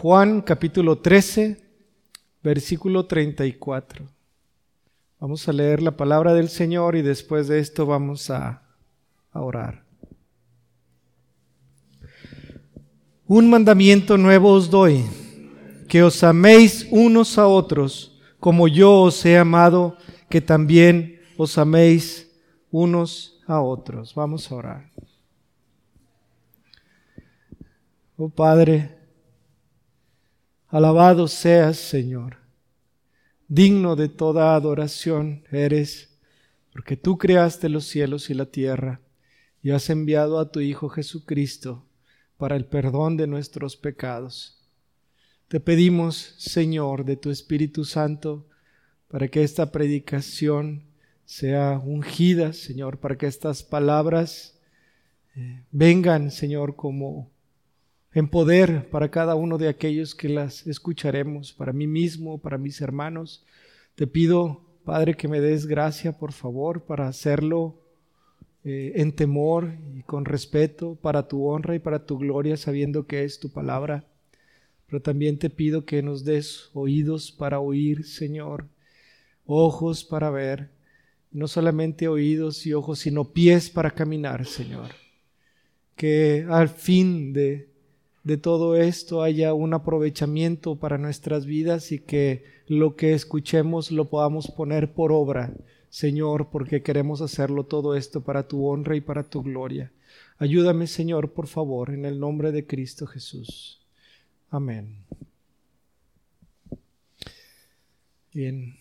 Juan capítulo 13, versículo 34. Vamos a leer la palabra del Señor y después de esto vamos a, a orar. Un mandamiento nuevo os doy, que os améis unos a otros, como yo os he amado, que también os améis unos a otros. Vamos a orar. Oh Padre, alabado seas Señor, digno de toda adoración eres, porque tú creaste los cielos y la tierra y has enviado a tu Hijo Jesucristo para el perdón de nuestros pecados. Te pedimos, Señor, de tu Espíritu Santo, para que esta predicación sea ungida, Señor, para que estas palabras eh, vengan, Señor, como en poder para cada uno de aquellos que las escucharemos, para mí mismo, para mis hermanos. Te pido, Padre, que me des gracia, por favor, para hacerlo eh, en temor y con respeto, para tu honra y para tu gloria, sabiendo que es tu palabra. Pero también te pido que nos des oídos para oír, Señor, ojos para ver, no solamente oídos y ojos, sino pies para caminar, Señor. Que al fin de de todo esto haya un aprovechamiento para nuestras vidas y que lo que escuchemos lo podamos poner por obra, Señor, porque queremos hacerlo todo esto para tu honra y para tu gloria. Ayúdame, Señor, por favor, en el nombre de Cristo Jesús. Amén. Bien.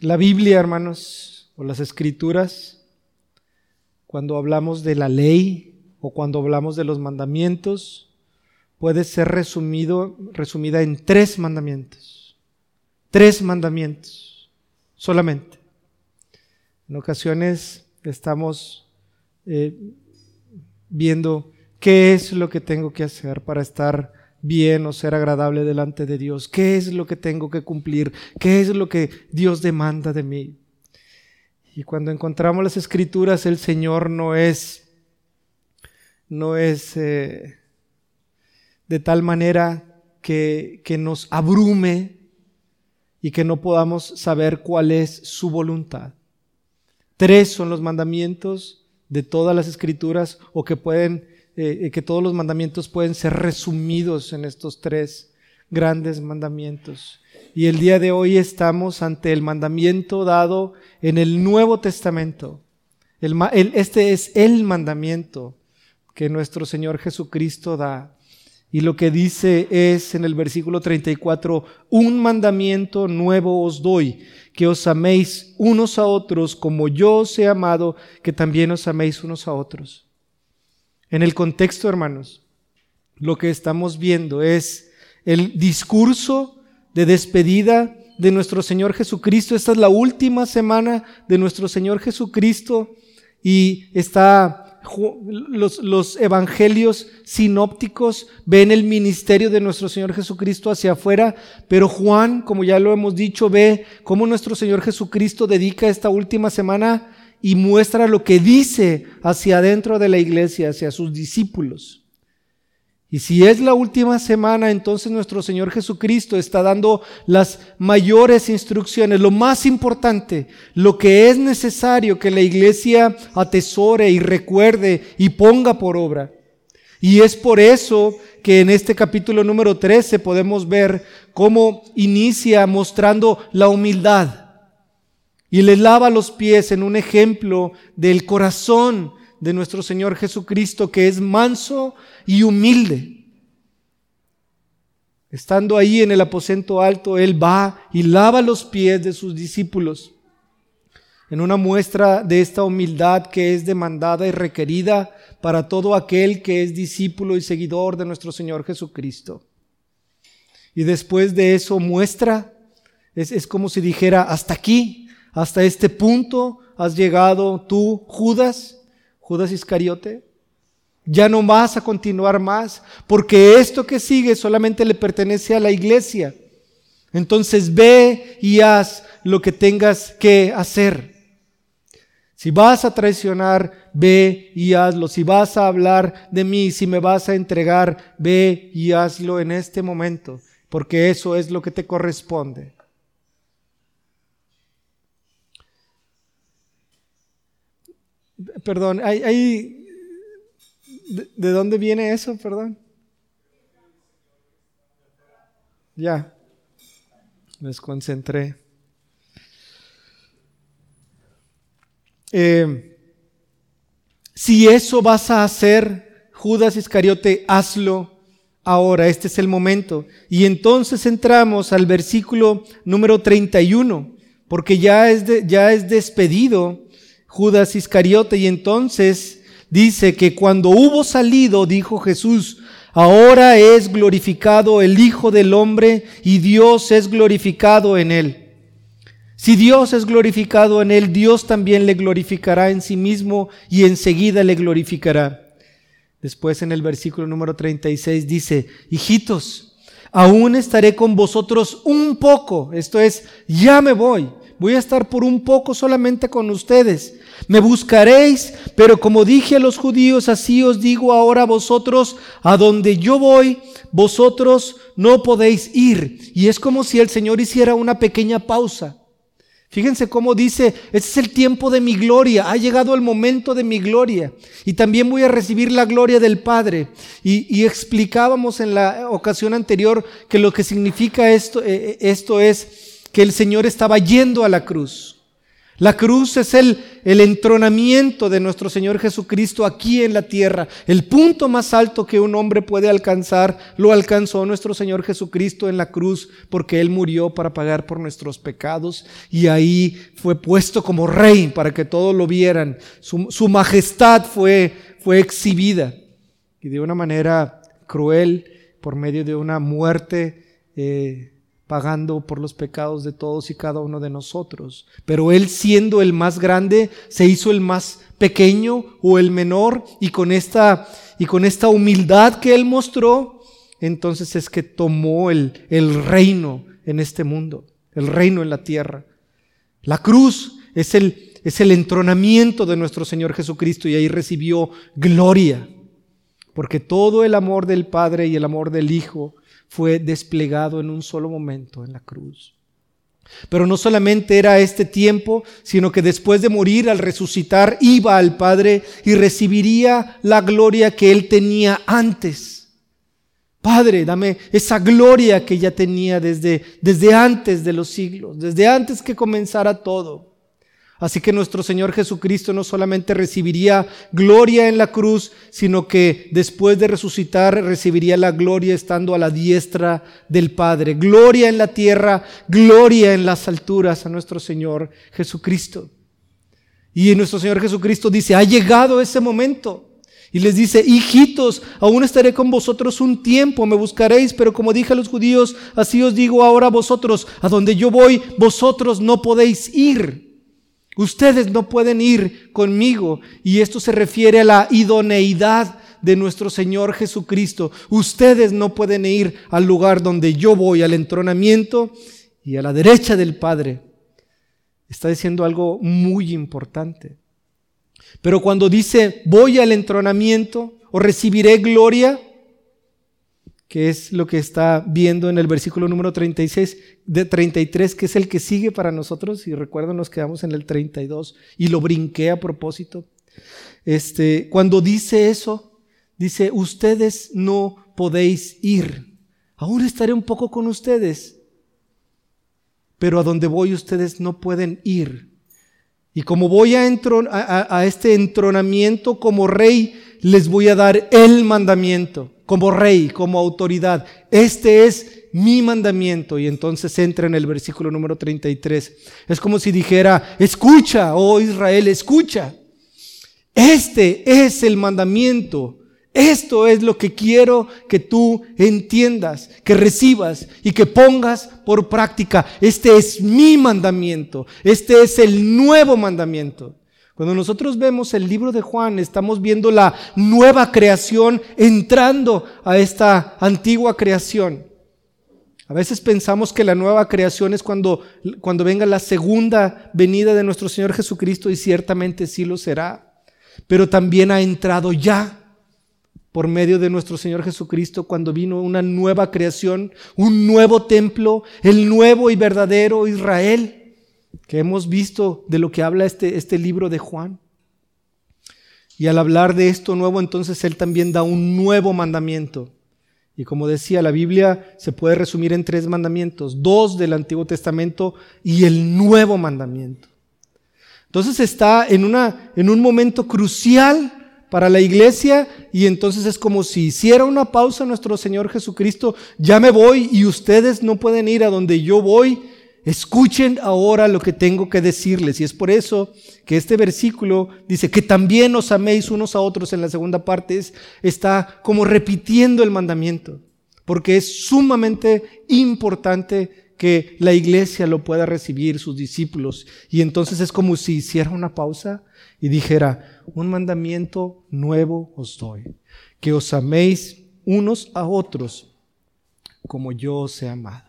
La Biblia, hermanos, o las escrituras, cuando hablamos de la ley o cuando hablamos de los mandamientos, puede ser resumido, resumida en tres mandamientos. Tres mandamientos solamente. En ocasiones estamos eh, viendo qué es lo que tengo que hacer para estar bien o ser agradable delante de Dios, qué es lo que tengo que cumplir, qué es lo que Dios demanda de mí. Y cuando encontramos las escrituras, el Señor no es, no es eh, de tal manera que, que nos abrume y que no podamos saber cuál es su voluntad. Tres son los mandamientos de todas las escrituras o que pueden, eh, que todos los mandamientos pueden ser resumidos en estos tres grandes mandamientos. Y el día de hoy estamos ante el mandamiento dado en el Nuevo Testamento. este es el mandamiento que nuestro Señor Jesucristo da. Y lo que dice es en el versículo 34, un mandamiento nuevo os doy, que os améis unos a otros como yo os he amado, que también os améis unos a otros. En el contexto, hermanos, lo que estamos viendo es el discurso de despedida de nuestro Señor Jesucristo. Esta es la última semana de nuestro Señor Jesucristo y está los, evangelios sinópticos ven el ministerio de nuestro Señor Jesucristo hacia afuera, pero Juan, como ya lo hemos dicho, ve cómo nuestro Señor Jesucristo dedica esta última semana y muestra lo que dice hacia adentro de la iglesia, hacia sus discípulos. Y si es la última semana, entonces nuestro Señor Jesucristo está dando las mayores instrucciones, lo más importante, lo que es necesario que la iglesia atesore y recuerde y ponga por obra. Y es por eso que en este capítulo número 13 podemos ver cómo inicia mostrando la humildad. Y le lava los pies en un ejemplo del corazón de nuestro Señor Jesucristo, que es manso y humilde. Estando ahí en el aposento alto, Él va y lava los pies de sus discípulos en una muestra de esta humildad que es demandada y requerida para todo aquel que es discípulo y seguidor de nuestro Señor Jesucristo. Y después de eso muestra, es, es como si dijera, hasta aquí, hasta este punto has llegado tú, Judas, Judas Iscariote, ya no vas a continuar más, porque esto que sigue solamente le pertenece a la iglesia. Entonces ve y haz lo que tengas que hacer. Si vas a traicionar, ve y hazlo. Si vas a hablar de mí, si me vas a entregar, ve y hazlo en este momento. porque eso es lo que te corresponde. Perdón, hay, ¿de, dónde viene eso? Perdón. Ya, me desconcentré. Eh, si eso vas a hacer, Judas Iscariote, hazlo ahora, este es el momento. Y entonces entramos al versículo número 31, porque ya es, ya es despedido Judas Iscariote y entonces dice que cuando hubo salido, dijo Jesús, ahora es glorificado el Hijo del Hombre y Dios es glorificado en él. Si Dios es glorificado en él, Dios también le glorificará en sí mismo y enseguida le glorificará. Después en el versículo número 36 dice, hijitos, aún estaré con vosotros un poco, esto es, ya me voy, voy a estar por un poco solamente con ustedes. Me buscaréis, pero como dije a los judíos, así os digo ahora a vosotros, a donde yo voy, vosotros no podéis ir. Y es como si el Señor hiciera una pequeña pausa Fíjense cómo dice, este es el tiempo de mi gloria, ha llegado el momento de mi gloria y también voy a recibir la gloria del Padre. Y, explicábamos en la ocasión anterior que lo que significa esto, eh, eh, esto es que el Señor estaba yendo a la cruz. La cruz es el, el entronamiento de nuestro Señor Jesucristo aquí en la tierra. El punto más alto que un hombre puede alcanzar lo alcanzó nuestro Señor Jesucristo en la cruz porque Él murió para pagar por nuestros pecados y ahí fue puesto como rey para que todos lo vieran. Su, majestad fue, fue exhibida y de una manera cruel por medio de una muerte. Eh, pagando por los pecados de todos y cada uno de nosotros. Pero Él siendo el más grande, se hizo el más pequeño o el menor y con esta, y con esta humildad que Él mostró, entonces es que tomó el, el reino en este mundo, el reino en la tierra. La cruz es el, es el entronamiento de nuestro Señor Jesucristo y ahí recibió gloria, porque todo el amor del Padre y el amor del Hijo fue desplegado en un solo momento en la cruz. Pero no solamente era este tiempo, sino que después de morir, al resucitar, iba al Padre y recibiría la gloria que él tenía antes. Padre, dame esa gloria que ya tenía desde, desde antes de los siglos, desde antes que comenzara todo. Así que nuestro Señor Jesucristo no solamente recibiría gloria en la cruz, sino que después de resucitar recibiría la gloria estando a la diestra del Padre. Gloria en la tierra, gloria en las alturas a nuestro Señor Jesucristo. Y nuestro Señor Jesucristo dice, ha llegado ese momento. Y les dice, hijitos, aún estaré con vosotros un tiempo, me buscaréis, pero como dije a los judíos, así os digo ahora vosotros, a donde yo voy, vosotros no podéis ir. Ustedes no pueden ir conmigo y esto se refiere a la idoneidad de nuestro Señor Jesucristo. Ustedes no pueden ir al lugar donde yo voy, al entronamiento y a la derecha del Padre. Está diciendo algo muy importante. Pero cuando dice voy al entronamiento o recibiré gloria, que es lo que está viendo en el versículo número 36, de 33, que es el que sigue para nosotros. Y recuerdo, nos quedamos en el 32 y lo brinqué a propósito. Este, cuando dice eso, dice, ustedes no podéis ir. Aún estaré un poco con ustedes, pero a donde voy ustedes no pueden ir. Y como voy a, a, a este entronamiento como rey, les voy a dar el mandamiento como rey, como autoridad. Este es mi mandamiento. Y entonces entra en el versículo número 33. Es como si dijera, escucha, oh Israel, escucha. Este es el mandamiento. Esto es lo que quiero que tú entiendas, que recibas y que pongas por práctica. Este es mi mandamiento. Este es el nuevo mandamiento. Cuando nosotros vemos el libro de Juan, estamos viendo la nueva creación entrando a esta antigua creación. A veces pensamos que la nueva creación es cuando, cuando venga la segunda venida de nuestro Señor Jesucristo y ciertamente sí lo será. Pero también ha entrado ya por medio de nuestro Señor Jesucristo cuando vino una nueva creación, un nuevo templo, el nuevo y verdadero Israel, que hemos visto de lo que habla este, este libro de Juan. Y al hablar de esto nuevo, entonces Él también da un nuevo mandamiento. Y como decía, la Biblia se puede resumir en tres mandamientos, dos del Antiguo Testamento y el nuevo mandamiento. Entonces está en, una, en un momento crucial para la iglesia y entonces es como si hiciera una pausa nuestro Señor Jesucristo, ya me voy y ustedes no pueden ir a donde yo voy, escuchen ahora lo que tengo que decirles. Y es por eso que este versículo dice que también os améis unos a otros en la segunda parte, está como repitiendo el mandamiento, porque es sumamente importante que la iglesia lo pueda recibir, sus discípulos. Y entonces es como si hiciera una pausa y dijera, un mandamiento nuevo os doy, que os améis unos a otros como yo os he amado,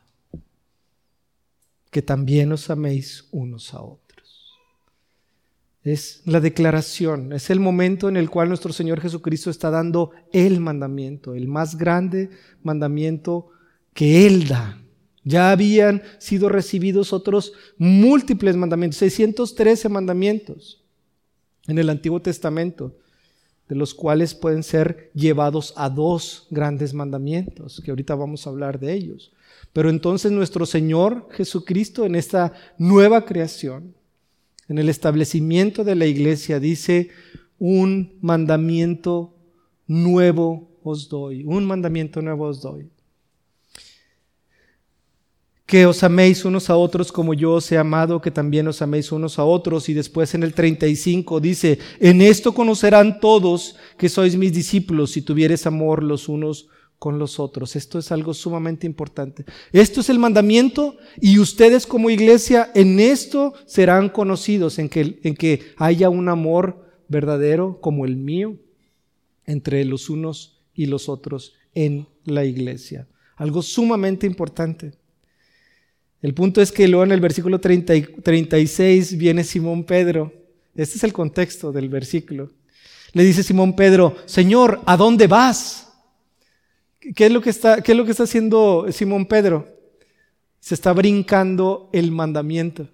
que también os améis unos a otros. Es la declaración, es el momento en el cual nuestro Señor Jesucristo está dando el mandamiento, el más grande mandamiento que Él da. Ya habían sido recibidos otros múltiples mandamientos, 613 mandamientos en el Antiguo Testamento, de los cuales pueden ser llevados a dos grandes mandamientos, que ahorita vamos a hablar de ellos. Pero entonces nuestro Señor Jesucristo en esta nueva creación, en el establecimiento de la iglesia, dice, un mandamiento nuevo os doy, un mandamiento nuevo os doy que os améis unos a otros como yo os he amado, que también os améis unos a otros. Y después en el 35 dice, en esto conocerán todos que sois mis discípulos si tuvieres amor los unos con los otros. Esto es algo sumamente importante. Esto es el mandamiento y ustedes como iglesia en esto serán conocidos, en que, haya un amor verdadero como el mío entre los unos y los otros en la iglesia. Algo sumamente importante. El punto es que luego en el versículo 36 viene Simón Pedro. Este es el contexto del versículo. Le dice Simón Pedro, Señor, ¿a dónde vas? ¿Qué es lo que está, qué es lo que está haciendo Simón Pedro? Se está brincando el mandamiento.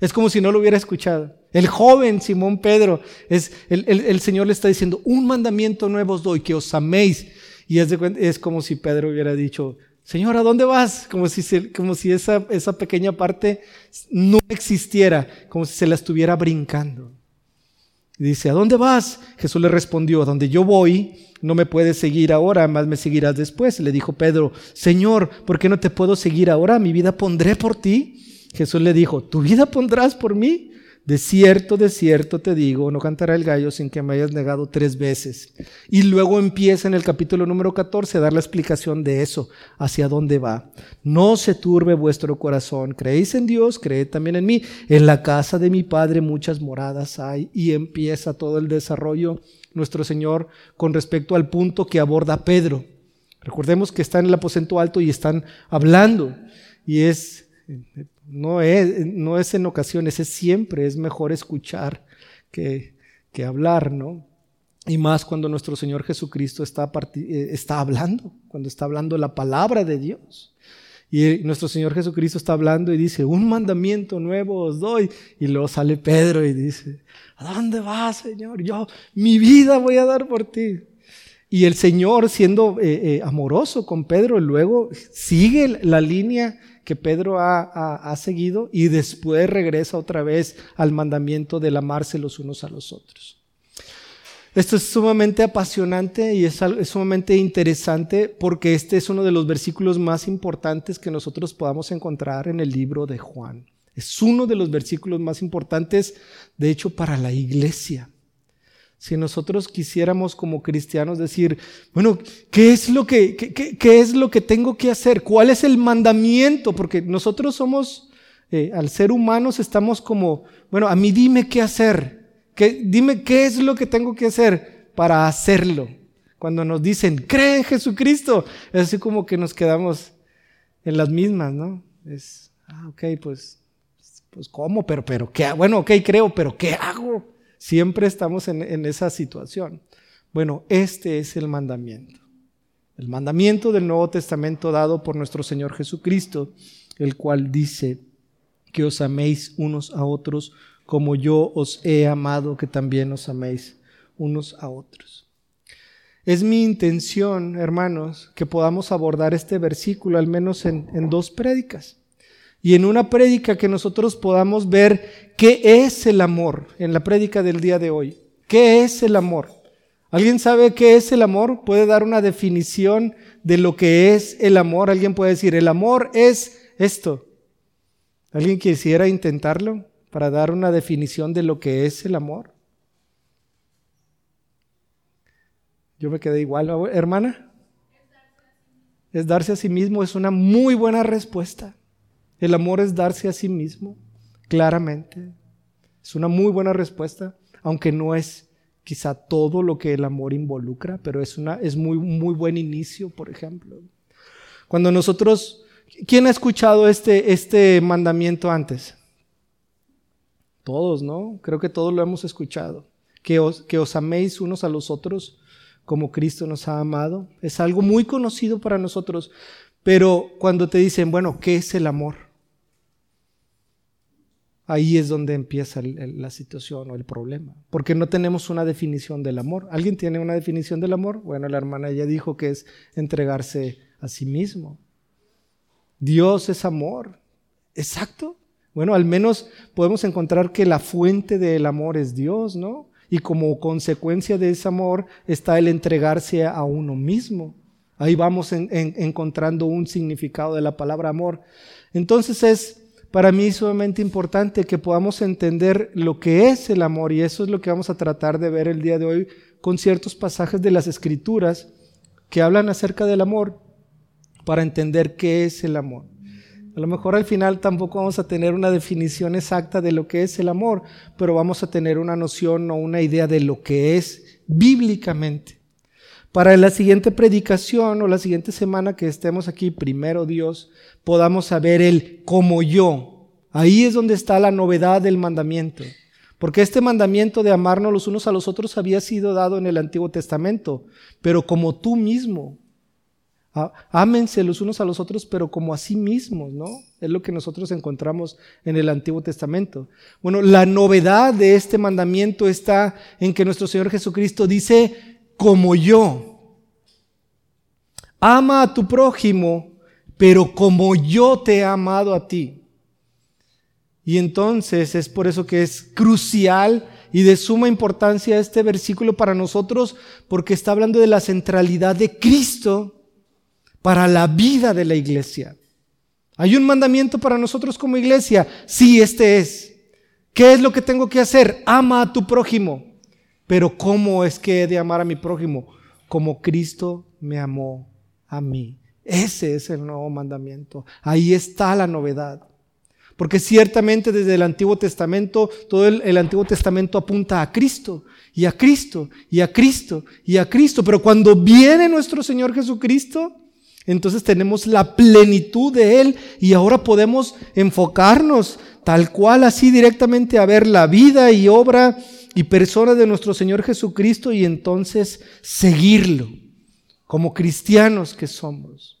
Es como si no lo hubiera escuchado. El joven Simón Pedro, es, el, el Señor le está diciendo, un mandamiento nuevo os doy, que os améis. Y es, de, es como si Pedro hubiera dicho, Señor, ¿a dónde vas? Como si, como si esa, esa pequeña parte no existiera, como si se la estuviera brincando. Dice, ¿a dónde vas? Jesús le respondió, a donde yo voy, no me puedes seguir ahora, más me seguirás después. Le dijo Pedro, Señor, ¿por qué no te puedo seguir ahora? Mi vida pondré por ti. Jesús le dijo, ¿tu vida pondrás por mí? De cierto, de cierto te digo, no cantará el gallo sin que me hayas negado tres veces. Y luego empieza en el capítulo número 14 a dar la explicación de eso, hacia dónde va. No se turbe vuestro corazón, creéis en Dios, creed también en mí. En la casa de mi Padre muchas moradas hay y empieza todo el desarrollo nuestro Señor con respecto al punto que aborda Pedro. Recordemos que está en el aposento alto y están hablando y es no es, no es en ocasiones, es siempre, es mejor escuchar que, que hablar, ¿no? Y más cuando nuestro Señor Jesucristo está, eh, está hablando, cuando está hablando la palabra de Dios. Y nuestro Señor Jesucristo está hablando y dice, un mandamiento nuevo os doy. Y luego sale Pedro y dice, ¿a dónde vas, Señor? Yo mi vida voy a dar por ti. Y el Señor, siendo eh, eh, amoroso con Pedro, luego sigue la línea que Pedro ha, seguido y después regresa otra vez al mandamiento del amarse los unos a los otros. Esto es sumamente apasionante y es, es, sumamente interesante porque este es uno de los versículos más importantes que nosotros podamos encontrar en el libro de Juan. Es uno de los versículos más importantes, de hecho, para la iglesia. Si nosotros quisiéramos como cristianos decir, bueno, ¿qué es lo que, qué, es lo que tengo que hacer? ¿Cuál es el mandamiento? Porque nosotros somos, eh, al ser humanos, estamos como, bueno, a mí dime qué hacer. ¿Qué, dime qué es lo que tengo que hacer para hacerlo. Cuando nos dicen, cree en Jesucristo, es así como que nos quedamos en las mismas, ¿no? Es, ah, ok, pues, pues, ¿cómo? Pero, pero, ¿qué? Bueno, ok, creo, pero ¿qué hago? Siempre estamos en, esa situación. Bueno, este es el mandamiento. El mandamiento del Nuevo Testamento dado por nuestro Señor Jesucristo, el cual dice que os améis unos a otros como yo os he amado, que también os améis unos a otros. Es mi intención, hermanos, que podamos abordar este versículo al menos en, en dos prédicas. Y en una prédica que nosotros podamos ver qué es el amor, en la prédica del día de hoy. ¿Qué es el amor? ¿Alguien sabe qué es el amor? ¿Puede dar una definición de lo que es el amor? ¿Alguien puede decir, el amor es esto? ¿Alguien quisiera intentarlo para dar una definición de lo que es el amor? Yo me quedé igual, hermana. Es darse a sí mismo, es una muy buena respuesta. El amor es darse a sí mismo, claramente. Es una muy buena respuesta, aunque no es quizá todo lo que el amor involucra, pero es, una, es muy, muy buen inicio, por ejemplo. Cuando nosotros, ¿quién ha escuchado este, este mandamiento antes? Todos, ¿no? Creo que todos lo hemos escuchado. Que os, que os améis unos a los otros como Cristo nos ha amado. Es algo muy conocido para nosotros. Pero cuando te dicen, bueno, ¿qué es el amor? Ahí es donde empieza la situación o el problema, porque no tenemos una definición del amor. ¿Alguien tiene una definición del amor? Bueno, la hermana ya dijo que es entregarse a sí mismo. Dios es amor. Exacto. Bueno, al menos podemos encontrar que la fuente del amor es Dios, ¿no? Y como consecuencia de ese amor está el entregarse a uno mismo. Ahí vamos encontrando un significado de la palabra amor. Entonces es para mí es sumamente importante que podamos entender lo que es el amor y eso es lo que vamos a tratar de ver el día de hoy con ciertos pasajes de las escrituras que hablan acerca del amor para entender qué es el amor. A lo mejor al final tampoco vamos a tener una definición exacta de lo que es el amor, pero vamos a tener una noción o una idea de lo que es bíblicamente. Para la siguiente predicación o la siguiente semana que estemos aquí, primero Dios, podamos saber el como yo. Ahí es donde está la novedad del mandamiento. Porque este mandamiento de amarnos los unos a los otros había sido dado en el Antiguo Testamento, pero como tú mismo. Ámense los unos a los otros, pero como a sí mismos, ¿no? Es lo que nosotros encontramos en el Antiguo Testamento. Bueno, la novedad de este mandamiento está en que nuestro Señor Jesucristo dice, como yo. Ama a tu prójimo pero como yo te he amado a ti. Y entonces es por eso que es crucial y de suma importancia este versículo para nosotros, porque está hablando de la centralidad de Cristo para la vida de la iglesia. ¿Hay un mandamiento para nosotros como iglesia? Sí, este es. ¿Qué es lo que tengo que hacer? Ama a tu prójimo. Pero ¿cómo es que he de amar a mi prójimo? Como Cristo me amó a mí. Ese es el nuevo mandamiento. Ahí está la novedad. Porque ciertamente desde el Antiguo Testamento, todo el, Antiguo Testamento apunta a Cristo, y a Cristo, y a Cristo, y a Cristo. Pero cuando viene nuestro Señor Jesucristo, entonces tenemos la plenitud de Él y ahora podemos enfocarnos tal cual así directamente a ver la vida y obra y persona de nuestro Señor Jesucristo y entonces seguirlo como cristianos que somos.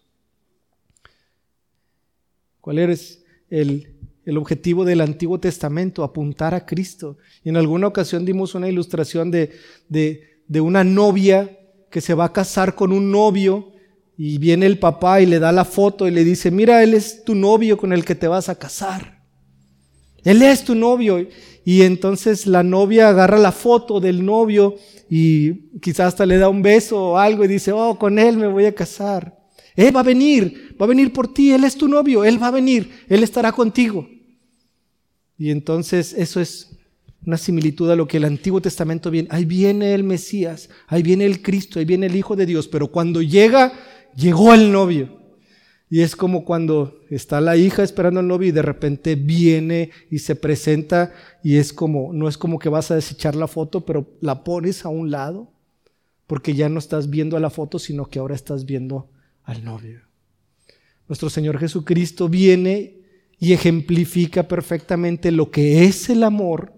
¿Cuál es el, objetivo del Antiguo Testamento? Apuntar a Cristo. Y en alguna ocasión dimos una ilustración de, de una novia que se va a casar con un novio y viene el papá y le da la foto y le dice, mira, él es tu novio con el que te vas a casar. Él es tu novio. Y entonces la novia agarra la foto del novio y quizás hasta le da un beso o algo y dice, oh, con él me voy a casar. Él va a venir, va a venir por ti, Él es tu novio, Él va a venir, Él estará contigo. Y entonces eso es una similitud a lo que el Antiguo Testamento viene. Ahí viene el Mesías, ahí viene el Cristo, ahí viene el Hijo de Dios, pero cuando llega, llegó el novio. Y es como cuando está la hija esperando al novio y de repente viene y se presenta y es como, no es como que vas a desechar la foto, pero la pones a un lado, porque ya no estás viendo a la foto, sino que ahora estás viendo al novio. Nuestro Señor Jesucristo viene y ejemplifica perfectamente lo que es el amor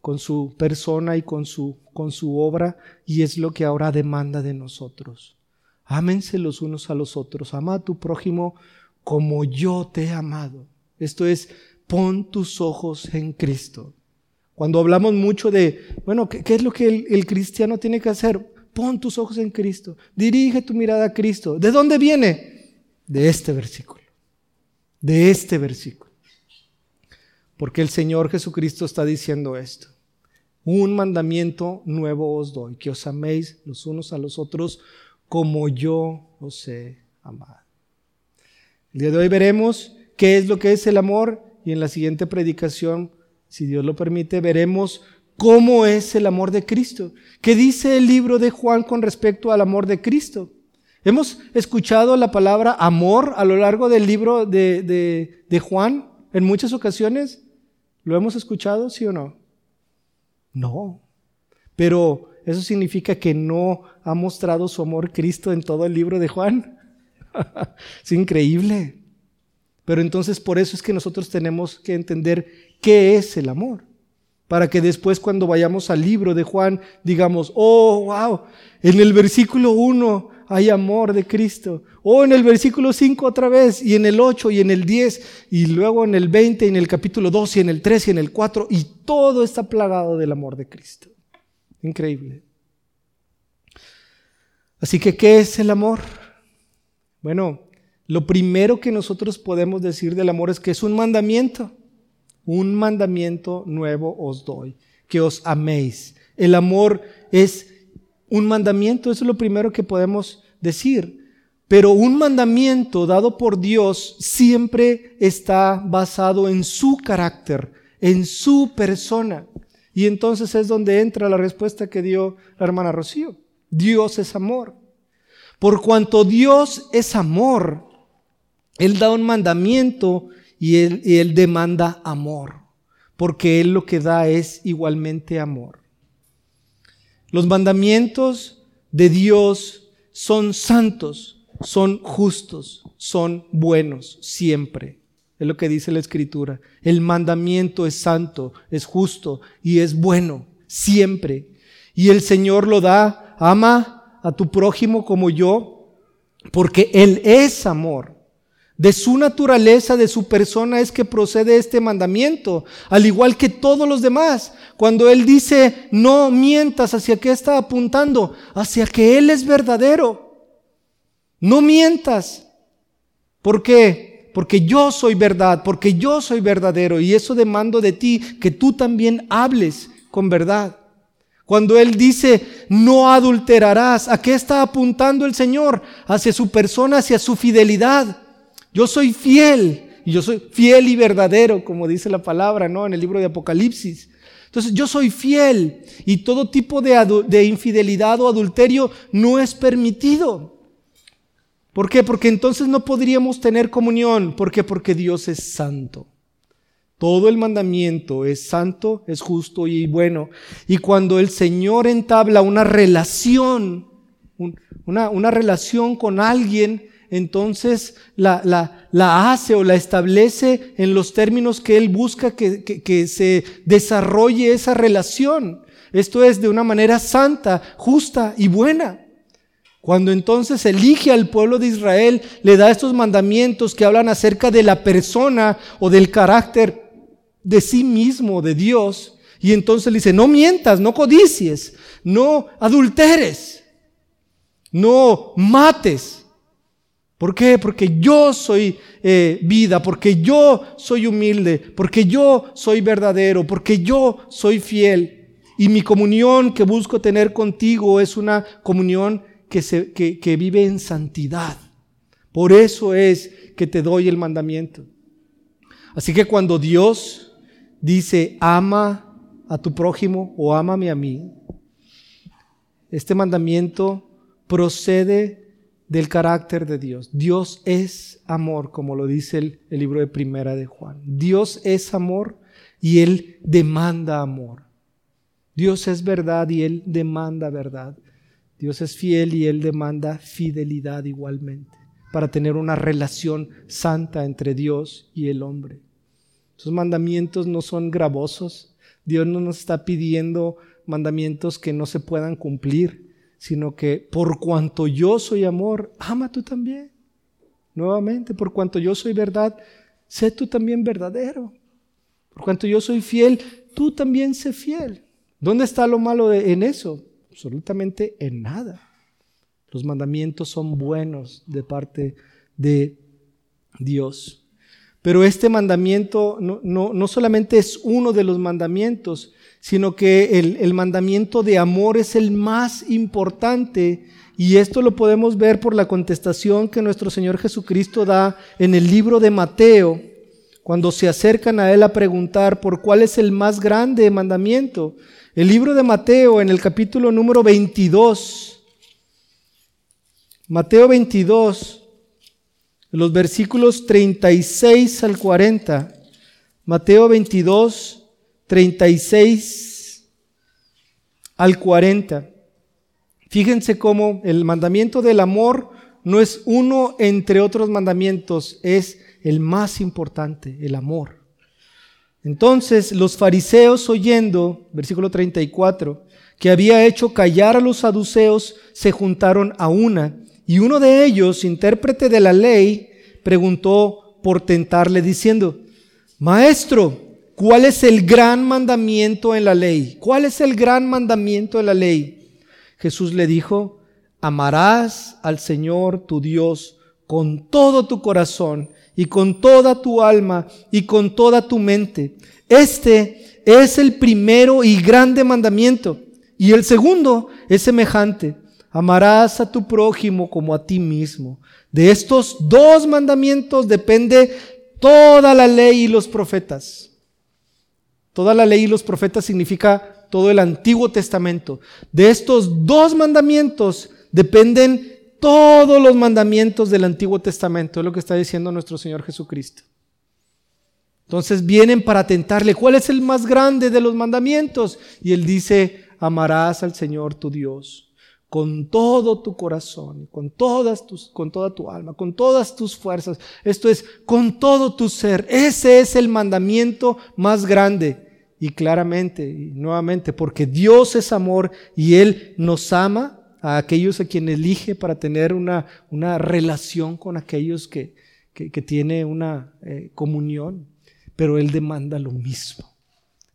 con su persona y con su, con su obra, y es lo que ahora demanda de nosotros. Ámense los unos a los otros, ama a tu prójimo como yo te he amado. Esto es, pon tus ojos en Cristo. Cuando hablamos mucho de, bueno, ¿qué, es lo que el, el cristiano tiene que hacer? Pon tus ojos en Cristo, dirige tu mirada a Cristo. ¿De dónde viene? De este versículo, de este versículo. Porque el Señor Jesucristo está diciendo esto. Un mandamiento nuevo os doy, que os améis los unos a los otros como yo os he amado. El día de hoy veremos qué es lo que es el amor y en la siguiente predicación, si Dios lo permite, veremos cómo es el amor de Cristo. ¿Qué dice el libro de Juan con respecto al amor de Cristo? Hemos escuchado la palabra amor a lo largo del libro de, de Juan en muchas ocasiones. ¿Lo hemos escuchado, sí o no? No. Pero eso significa que no ha mostrado su amor Cristo en todo el libro de Juan. es increíble. Pero entonces por eso es que nosotros tenemos que entender qué es el amor. Para que después cuando vayamos al libro de Juan digamos, oh, wow, en el versículo 1 hay amor de Cristo. O en el versículo 5 otra vez, y en el 8 y en el 10, y luego en el 20 y en el capítulo 2 y en el 3 y en el 4, y todo está plagado del amor de Cristo. Increíble. Así que, ¿qué es el amor? Bueno, lo primero que nosotros podemos decir del amor es que es un mandamiento. Un mandamiento nuevo os doy, que os améis. El amor es un mandamiento, eso es lo primero que podemos decir. Pero un mandamiento dado por Dios siempre está basado en su carácter, en su persona. Y entonces es donde entra la respuesta que dio la hermana Rocío. Dios es amor. Por cuanto Dios es amor, Él da un mandamiento y él, demanda amor, porque Él lo que da es igualmente amor. Los mandamientos de Dios son santos, son justos, son buenos siempre. Es lo que dice la Escritura. El mandamiento es santo, es justo y es bueno siempre. Y el Señor lo da, ama a tu prójimo como yo, porque Él es amor. De su naturaleza, de su persona es que procede este mandamiento, al igual que todos los demás. Cuando Él dice, no mientas, ¿hacia qué está apuntando? Hacia que Él es verdadero. No mientas. ¿Por qué? Porque yo soy verdad, porque yo soy verdadero y eso demando de ti que tú también hables con verdad. Cuando Él dice, no adulterarás, ¿a qué está apuntando el Señor? Hacia su persona, hacia su fidelidad. Yo soy fiel y yo soy fiel y verdadero, como dice la palabra, ¿no? En el libro de Apocalipsis. Entonces yo soy fiel y todo tipo de, de infidelidad o adulterio no es permitido. ¿Por qué? Porque entonces no podríamos tener comunión. ¿Por qué? Porque Dios es santo. Todo el mandamiento es santo, es justo y bueno. Y cuando el Señor entabla una relación, una, relación con alguien, entonces la, la, hace o la establece en los términos que Él busca que, que se desarrolle esa relación. Esto es de una manera santa, justa y buena. Cuando entonces elige al pueblo de Israel, le da estos mandamientos que hablan acerca de la persona o del carácter de sí mismo, de Dios. Y entonces le dice, no mientas, no codicies, no adulteres, no mates, ¿Por qué? Porque yo soy eh, vida, porque yo soy humilde, porque yo soy verdadero, porque yo soy fiel. Y mi comunión que busco tener contigo es una comunión que, se, que, que vive en santidad. Por eso es que te doy el mandamiento. Así que cuando Dios dice, ama a tu prójimo o ámame a mí, este mandamiento procede del carácter de Dios. Dios es amor, como lo dice el, libro de Primera de Juan. Dios es amor y Él demanda amor. Dios es verdad y Él demanda verdad. Dios es fiel y Él demanda fidelidad igualmente para tener una relación santa entre Dios y el hombre. Sus mandamientos no son gravosos, Dios no nos está pidiendo mandamientos que no se puedan cumplir, sino que por cuanto yo soy amor, ama tú también. Nuevamente, por cuanto yo soy verdad, sé tú también verdadero. Por cuanto yo soy fiel, tú también sé fiel. ¿Dónde está lo malo en eso? Absolutamente en nada. Los mandamientos son buenos de parte de Dios. Pero este mandamiento no, no, solamente es uno de los mandamientos, sino que el, el mandamiento de amor es el más importante y esto lo podemos ver por la contestación que nuestro Señor Jesucristo da en el libro de Mateo, cuando se acercan a Él a preguntar por cuál es el más grande mandamiento. El libro de Mateo en el capítulo número 22, Mateo 22, los versículos 36 al 40, Mateo 22, 36 al 40. Fíjense cómo el mandamiento del amor no es uno entre otros mandamientos, es el más importante, el amor. Entonces los fariseos oyendo, versículo 34, que había hecho callar a los saduceos, se juntaron a una, y uno de ellos, intérprete de la ley, preguntó por tentarle diciendo, Maestro, ¿cuál es el gran mandamiento en la ley? ¿Cuál es el gran mandamiento en la ley? Jesús le dijo, amarás al Señor tu Dios con todo tu corazón y con toda tu alma y con toda tu mente. Este es el primero y grande mandamiento. Y el segundo es semejante. Amarás a tu prójimo como a ti mismo. De estos dos mandamientos depende toda la ley y los profetas. Toda la ley y los profetas significa todo el Antiguo Testamento. De estos dos mandamientos dependen todos los mandamientos del Antiguo Testamento, es lo que está diciendo nuestro Señor Jesucristo. Entonces vienen para tentarle, ¿cuál es el más grande de los mandamientos? Y él dice, amarás al Señor tu Dios con todo tu corazón, con, todas tus, con toda tu alma, con todas tus fuerzas. Esto es, con todo tu ser. Ese es el mandamiento más grande y claramente y nuevamente, porque Dios es amor y Él nos ama a aquellos a quienes elige para tener una, una relación con aquellos que, que, tiene una eh, comunión, pero Él demanda lo mismo.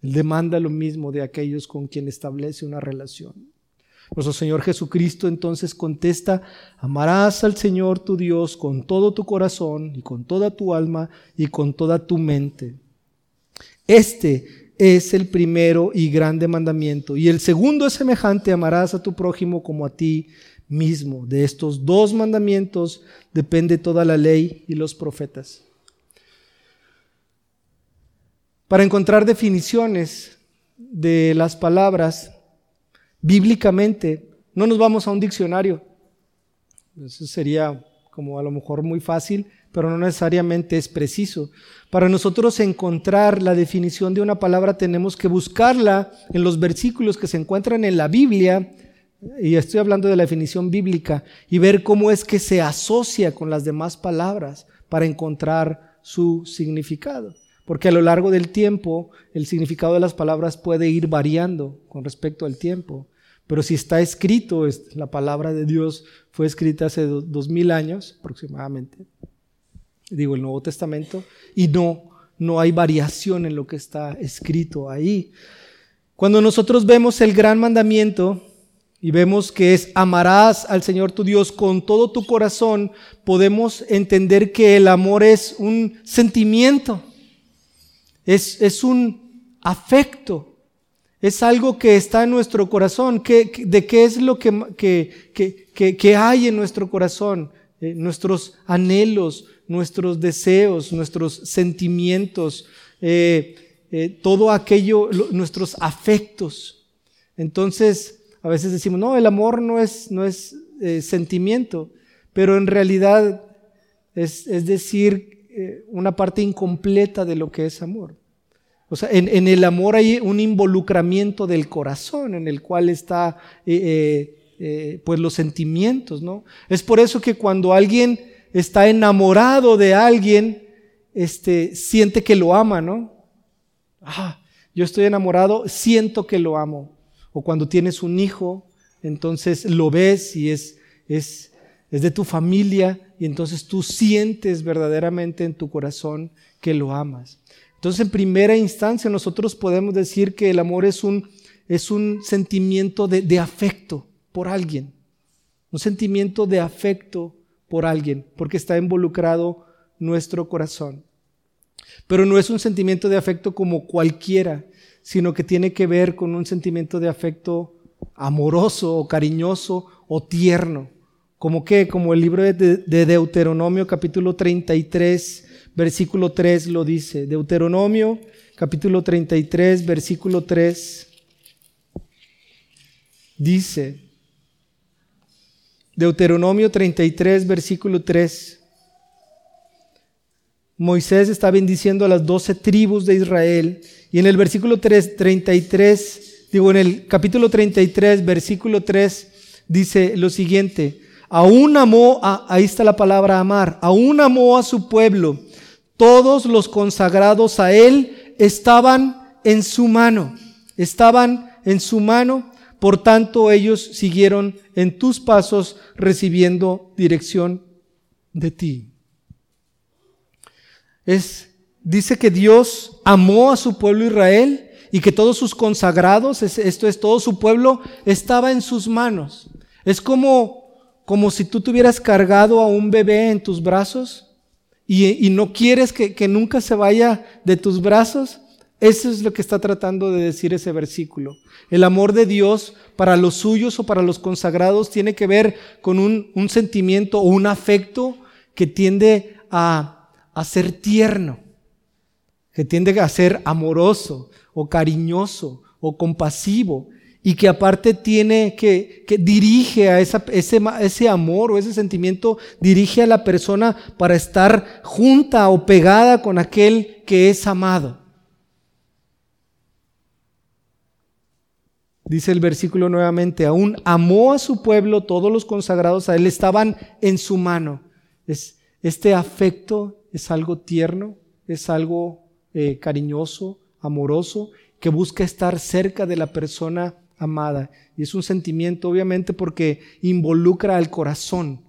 Él demanda lo mismo de aquellos con quien establece una relación. Nuestro Señor Jesucristo entonces contesta, amarás al Señor tu Dios con todo tu corazón y con toda tu alma y con toda tu mente. Este es el primero y grande mandamiento. Y el segundo es semejante, amarás a tu prójimo como a ti mismo. De estos dos mandamientos depende toda la ley y los profetas. Para encontrar definiciones de las palabras bíblicamente, no nos vamos a un diccionario. Eso sería como a lo mejor muy fácil, pero no necesariamente es preciso. Para nosotros encontrar la definición de una palabra tenemos que buscarla en los versículos que se encuentran en la Biblia, y estoy hablando de la definición bíblica, y ver cómo es que se asocia con las demás palabras para encontrar su significado. Porque a lo largo del tiempo el significado de las palabras puede ir variando con respecto al tiempo. Pero si está escrito, la palabra de Dios fue escrita hace dos mil años aproximadamente, digo el Nuevo Testamento, y no, no hay variación en lo que está escrito ahí. Cuando nosotros vemos el gran mandamiento y vemos que es amarás al Señor tu Dios con todo tu corazón, podemos entender que el amor es un sentimiento, es, es un afecto, es algo que está en nuestro corazón. ¿De qué es lo que, que, que hay en nuestro corazón? Eh, nuestros anhelos, nuestros deseos, nuestros sentimientos, eh, eh, todo aquello, nuestros afectos. Entonces, a veces decimos, no, el amor no es, no es eh, sentimiento, pero en realidad es, es decir, una parte incompleta de lo que es amor. O sea, en, el amor hay un involucramiento del corazón en el cual está pues los sentimientos, ¿no? Es por eso que cuando alguien está enamorado de alguien, este, siente que lo ama, ¿no? Ah, yo estoy enamorado, siento que lo amo. O cuando tienes un hijo, entonces lo ves y es, es, es de tu familia y entonces tú sientes verdaderamente en tu corazón que lo amas. Entonces, en primera instancia, nosotros podemos decir que el amor es un, es un sentimiento de, afecto por alguien, un sentimiento de afecto por alguien, porque está involucrado nuestro corazón. Pero no es un sentimiento de afecto como cualquiera, sino que tiene que ver con un sentimiento de afecto amoroso o cariñoso o tierno. Como que, como el libro de, de Deuteronomio capítulo 33, versículo 3 lo dice. Deuteronomio capítulo 33, versículo 3 dice. Deuteronomio 33, versículo 3. Moisés está bendiciendo a las doce tribus de Israel y en el versículo 3, 33, digo en el capítulo 33, versículo 3, dice lo siguiente, aún amó, ahí está la palabra amar, aún amó a su pueblo, todos los consagrados a él estaban en su mano, estaban en su mano, por tanto ellos siguieron en tus pasos recibiendo dirección de ti. Es, dice que Dios amó a su pueblo Israel y que todos sus consagrados, esto es, todo su pueblo, estaba en sus manos. Es como, como si tú tuvieras cargado a un bebé en tus brazos y, no quieres que, que nunca se vaya de tus brazos. Eso es lo que está tratando de decir ese versículo. El amor de Dios para los suyos o para los consagrados tiene que ver con un, un sentimiento o un afecto que tiende a a ser tierno, que tiende a ser amoroso o cariñoso o compasivo y que aparte tiene que, que dirige a esa, ese, ese amor o ese sentimiento, dirige a la persona para estar junta o pegada con aquel que es amado. Dice el versículo nuevamente, aún amó a su pueblo, todos los consagrados a él estaban en su mano. Es, este afecto es algo tierno, es algo eh, cariñoso, amoroso, que busca estar cerca de la persona amada. Y es un sentimiento, obviamente, porque involucra al corazón,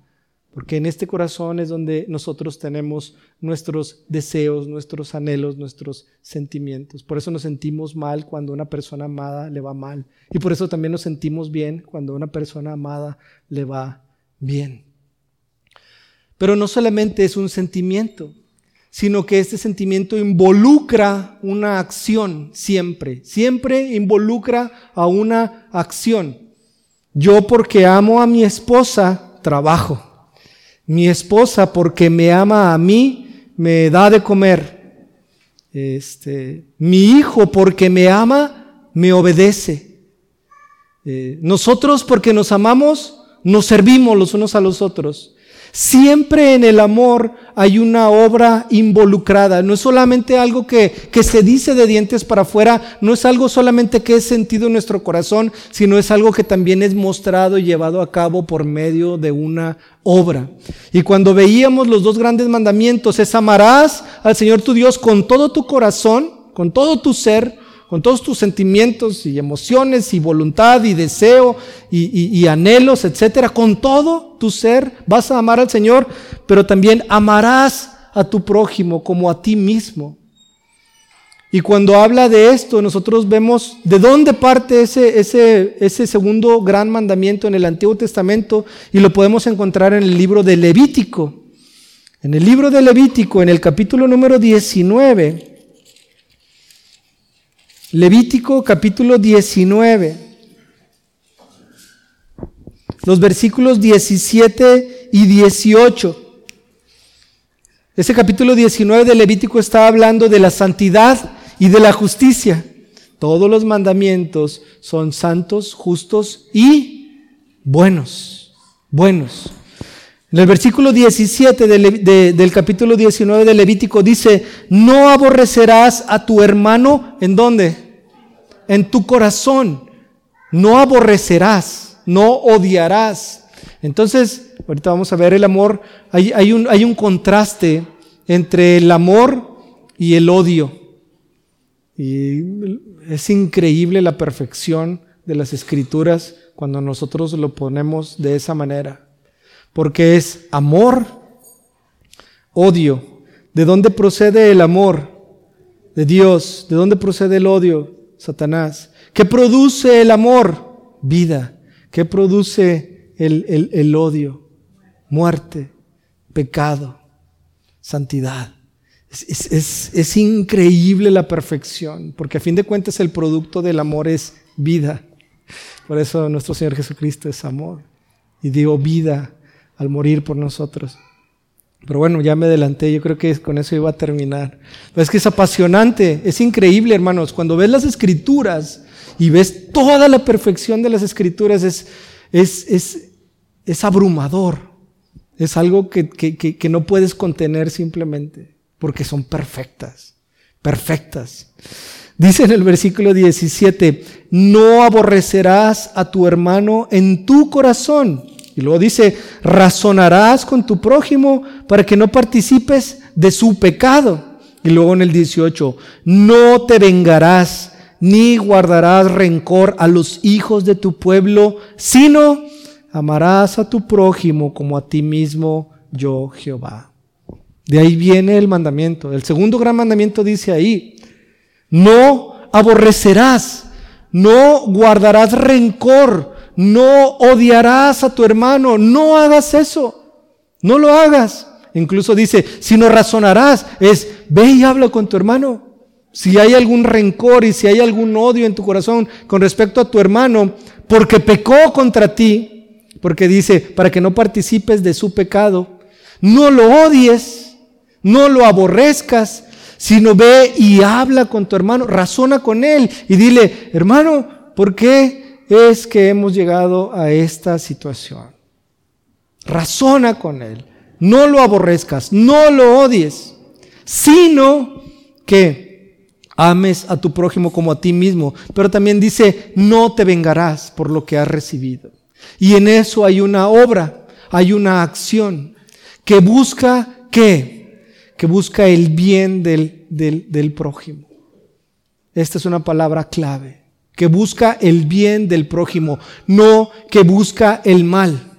porque en este corazón es donde nosotros tenemos nuestros deseos, nuestros anhelos, nuestros sentimientos. Por eso nos sentimos mal cuando una persona amada le va mal. Y por eso también nos sentimos bien cuando una persona amada le va bien. Pero no solamente es un sentimiento, sino que este sentimiento involucra una acción siempre, siempre involucra a una acción. Yo porque amo a mi esposa, trabajo. Mi esposa porque me ama a mí, me da de comer. Este, mi hijo porque me ama, me obedece. Eh, nosotros porque nos amamos, nos servimos los unos a los otros. Siempre en el amor hay una obra involucrada. No es solamente algo que, que, se dice de dientes para afuera, no es algo solamente que es sentido en nuestro corazón, sino es algo que también es mostrado y llevado a cabo por medio de una obra. Y cuando veíamos los dos grandes mandamientos, es amarás al Señor tu Dios con todo tu corazón, con todo tu ser, con todos tus sentimientos y emociones y voluntad y deseo y, anhelos, etcétera, con todo tu ser vas a amar al Señor, pero también amarás a tu prójimo como a ti mismo. Y cuando habla de esto, nosotros vemos de dónde parte ese, ese, ese segundo gran mandamiento en el Antiguo Testamento y lo podemos encontrar en el libro de Levítico. En el libro de Levítico, en el capítulo número 19, Levítico capítulo 19, los versículos 17 y 18. Ese capítulo 19 de Levítico está hablando de la santidad y de la justicia. Todos los mandamientos son santos, justos y buenos. Buenos. En el versículo 17 del capítulo 19 de Levítico dice, no aborrecerás a tu hermano en dónde? En tu corazón. No aborrecerás, no odiarás. Entonces, ahorita vamos a ver el amor. Hay, un, hay un contraste entre el amor y el odio. Y es increíble la perfección de las escrituras cuando nosotros lo ponemos de esa manera. Porque es amor, odio. ¿De dónde procede el amor? De Dios. ¿De dónde procede el odio? Satanás. ¿Qué produce el amor? Vida. ¿Qué produce el, el odio? Muerte, pecado, santidad. Es, increíble la perfección, porque a fin de cuentas el producto del amor es vida. Por eso nuestro Señor Jesucristo es amor. Y dio vida al morir por nosotros. Pero bueno, ya me adelanté, yo creo que con eso iba a terminar. Es que es apasionante, es increíble, hermanos. Cuando ves las escrituras y ves toda la perfección de las escrituras, es, es, es, es abrumador. Es algo que, que, que no puedes contener simplemente porque son perfectas, perfectas. Dice en el versículo 17, no aborrecerás a tu hermano en tu corazón. Y luego dice, razonarás con tu prójimo para que no participes de su pecado. Y luego en el 18, no te vengarás ni guardarás rencor a los hijos de tu pueblo, sino amarás a tu prójimo como a ti mismo, yo Jehová. De ahí viene el mandamiento. El segundo gran mandamiento dice ahí, no aborrecerás, no guardarás rencor, no odiarás a tu hermano, no hagas eso, no lo hagas. Incluso dice, si no razonarás, es, ve y habla con tu hermano. Si hay algún rencor y si hay algún odio en tu corazón con respecto a tu hermano, porque pecó contra ti, porque dice, para que no participes de su pecado, no lo odies no lo aborrezcas, sino ve y habla con tu hermano, razona con él y dile, hermano, ¿por qué es que hemos llegado a esta situación? Razona con él, no lo aborrezcas, no lo odies, sino que ames a tu prójimo como a ti mismo. Pero también dice, no te vengarás por lo que has recibido. Y en eso hay una obra, hay una acción que busca que que busca el bien del, del, prójimo. Esta es una palabra clave, que busca el bien del prójimo, no que busca el mal.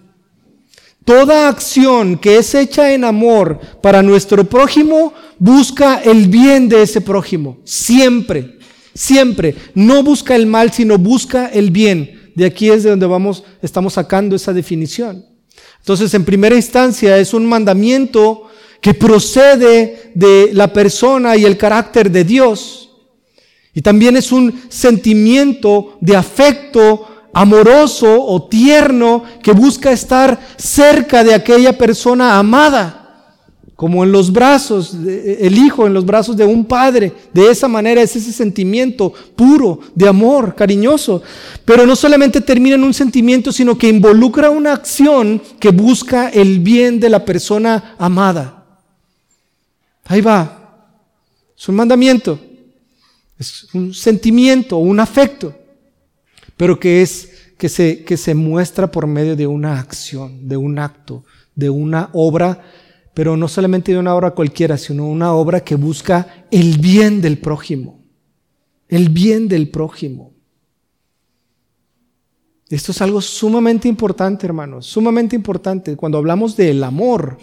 Toda acción que es hecha en amor para nuestro prójimo busca el bien de ese prójimo. Siempre, siempre. No busca el mal, sino busca el bien. De aquí es de donde vamos, estamos sacando esa definición. Entonces, en primera instancia, es un mandamiento que procede de la persona y el carácter de Dios. Y también es un sentimiento de afecto amoroso o tierno que busca estar cerca de aquella persona amada, como en los brazos, el hijo en los brazos de un padre. De esa manera es ese sentimiento puro de amor, cariñoso. Pero no solamente termina en un sentimiento, sino que involucra una acción que busca el bien de la persona amada. Ahí va. Es un mandamiento. Es un sentimiento, un afecto. Pero que es que se, que se muestra por medio de una acción, de un acto, de una obra, pero no solamente de una obra cualquiera, sino una obra que busca el bien del prójimo. El bien del prójimo. Esto es algo sumamente importante, hermanos, sumamente importante. Cuando hablamos del amor,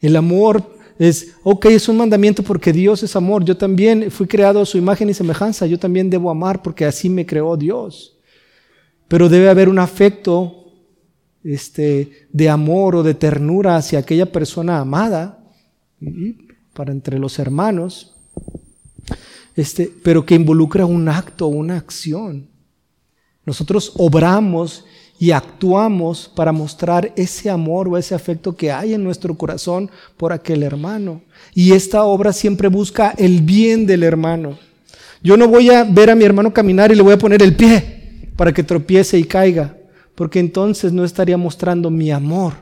el amor es, ok, es un mandamiento porque Dios es amor. Yo también fui creado a su imagen y semejanza. Yo también debo amar porque así me creó Dios. Pero debe haber un afecto este, de amor o de ternura hacia aquella persona amada, para entre los hermanos, este, pero que involucra un acto, una acción. Nosotros obramos y actuamos para mostrar ese amor o ese afecto que hay en nuestro corazón por aquel hermano. Y esta obra siempre busca el bien del hermano. Yo no voy a ver a mi hermano caminar y le voy a poner el pie para que tropiece y caiga, porque entonces no estaría mostrando mi amor,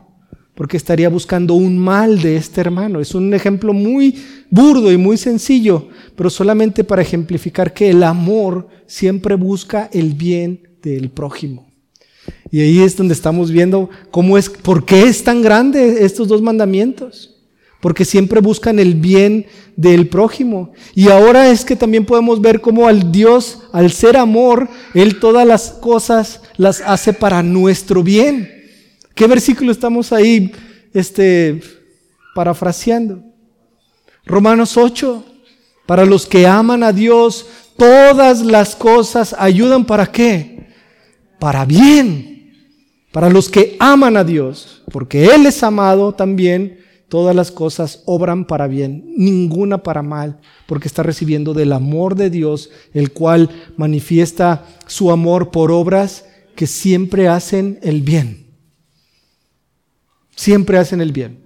porque estaría buscando un mal de este hermano. Es un ejemplo muy burdo y muy sencillo, pero solamente para ejemplificar que el amor siempre busca el bien del prójimo. Y ahí es donde estamos viendo cómo es, por qué es tan grande estos dos mandamientos. porque siempre buscan el bien del prójimo. Y ahora es que también podemos ver cómo al Dios, al ser amor, Él todas las cosas las hace para nuestro bien. ¿Qué versículo estamos ahí este, parafraseando? Romanos 8. Para los que aman a Dios, todas las cosas ayudan para qué? Para bien. Para los que aman a Dios, porque Él es amado también Todas las cosas obran para bien, ninguna para mal, porque está recibiendo del amor de Dios, el cual manifiesta su amor por obras que siempre hacen el bien. Siempre hacen el bien.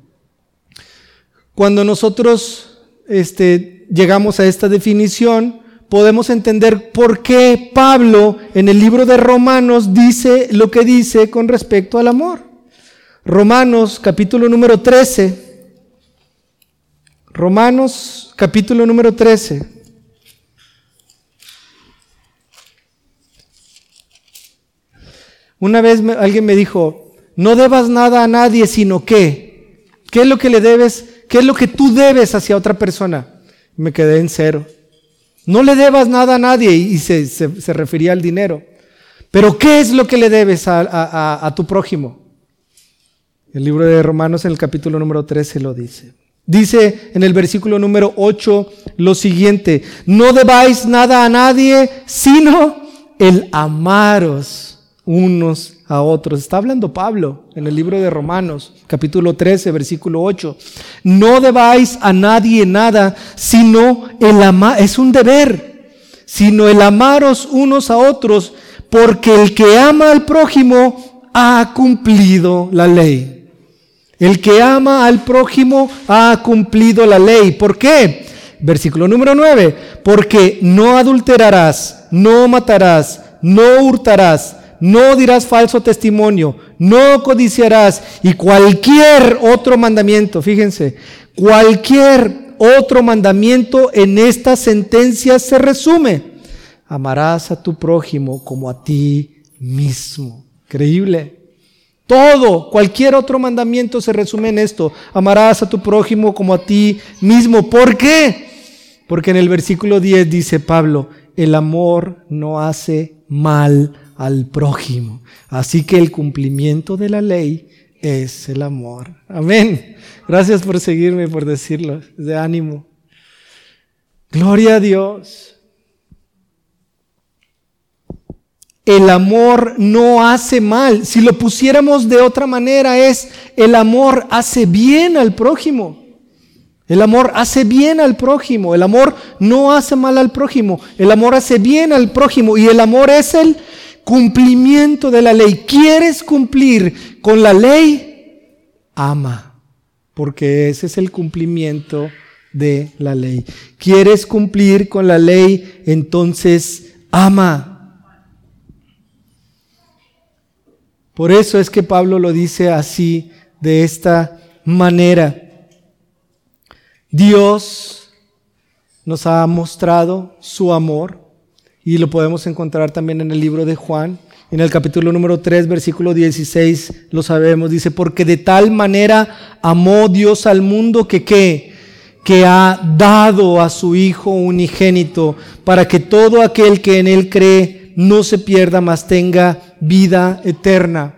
Cuando nosotros este, llegamos a esta definición, podemos entender por qué Pablo en el libro de Romanos dice lo que dice con respecto al amor. Romanos capítulo número 13 Romanos capítulo número 13. Una vez alguien me dijo, no debas nada a nadie, sino que, ¿qué es lo que le debes? ¿Qué es lo que tú debes hacia otra persona? Me quedé en cero. No le debas nada a nadie y se, refería al dinero. Pero ¿qué es lo que le debes a, a tu prójimo? El libro de Romanos en el capítulo número 13 lo dice. Dice en el versículo número 8 lo siguiente, no debáis nada a nadie, sino el amaros unos a otros. Está hablando Pablo en el libro de Romanos, capítulo 13, versículo 8. No debáis a nadie nada, sino el amar, es un deber, sino el amaros unos a otros, porque el que ama al prójimo ha cumplido la ley. El que ama al prójimo ha cumplido la ley. ¿Por qué? Versículo número 9. Porque no adulterarás, no matarás, no hurtarás, no dirás falso testimonio, no codiciarás y cualquier otro mandamiento, fíjense, cualquier otro mandamiento en esta sentencia se resume. Amarás a tu prójimo como a ti mismo. Creíble. Todo, cualquier otro mandamiento se resume en esto. Amarás a tu prójimo como a ti mismo. ¿Por qué? Porque en el versículo 10 dice Pablo, el amor no hace mal al prójimo. Así que el cumplimiento de la ley es el amor. Amén. Gracias por seguirme, por decirlo. De ánimo. Gloria a Dios. El amor no hace mal. Si lo pusiéramos de otra manera es, el amor hace bien al prójimo. El amor hace bien al prójimo. El amor no hace mal al prójimo. El amor hace bien al prójimo. Y el amor es el cumplimiento de la ley. ¿Quieres cumplir con la ley? Ama. Porque ese es el cumplimiento de la ley. ¿Quieres cumplir con la ley? Entonces ama. Por eso es que Pablo lo dice así, de esta manera. Dios nos ha mostrado su amor y lo podemos encontrar también en el libro de Juan. En el capítulo número 3, versículo 16, lo sabemos, dice, porque de tal manera amó Dios al mundo que qué? Que ha dado a su Hijo unigénito para que todo aquel que en Él cree no se pierda, mas tenga vida eterna.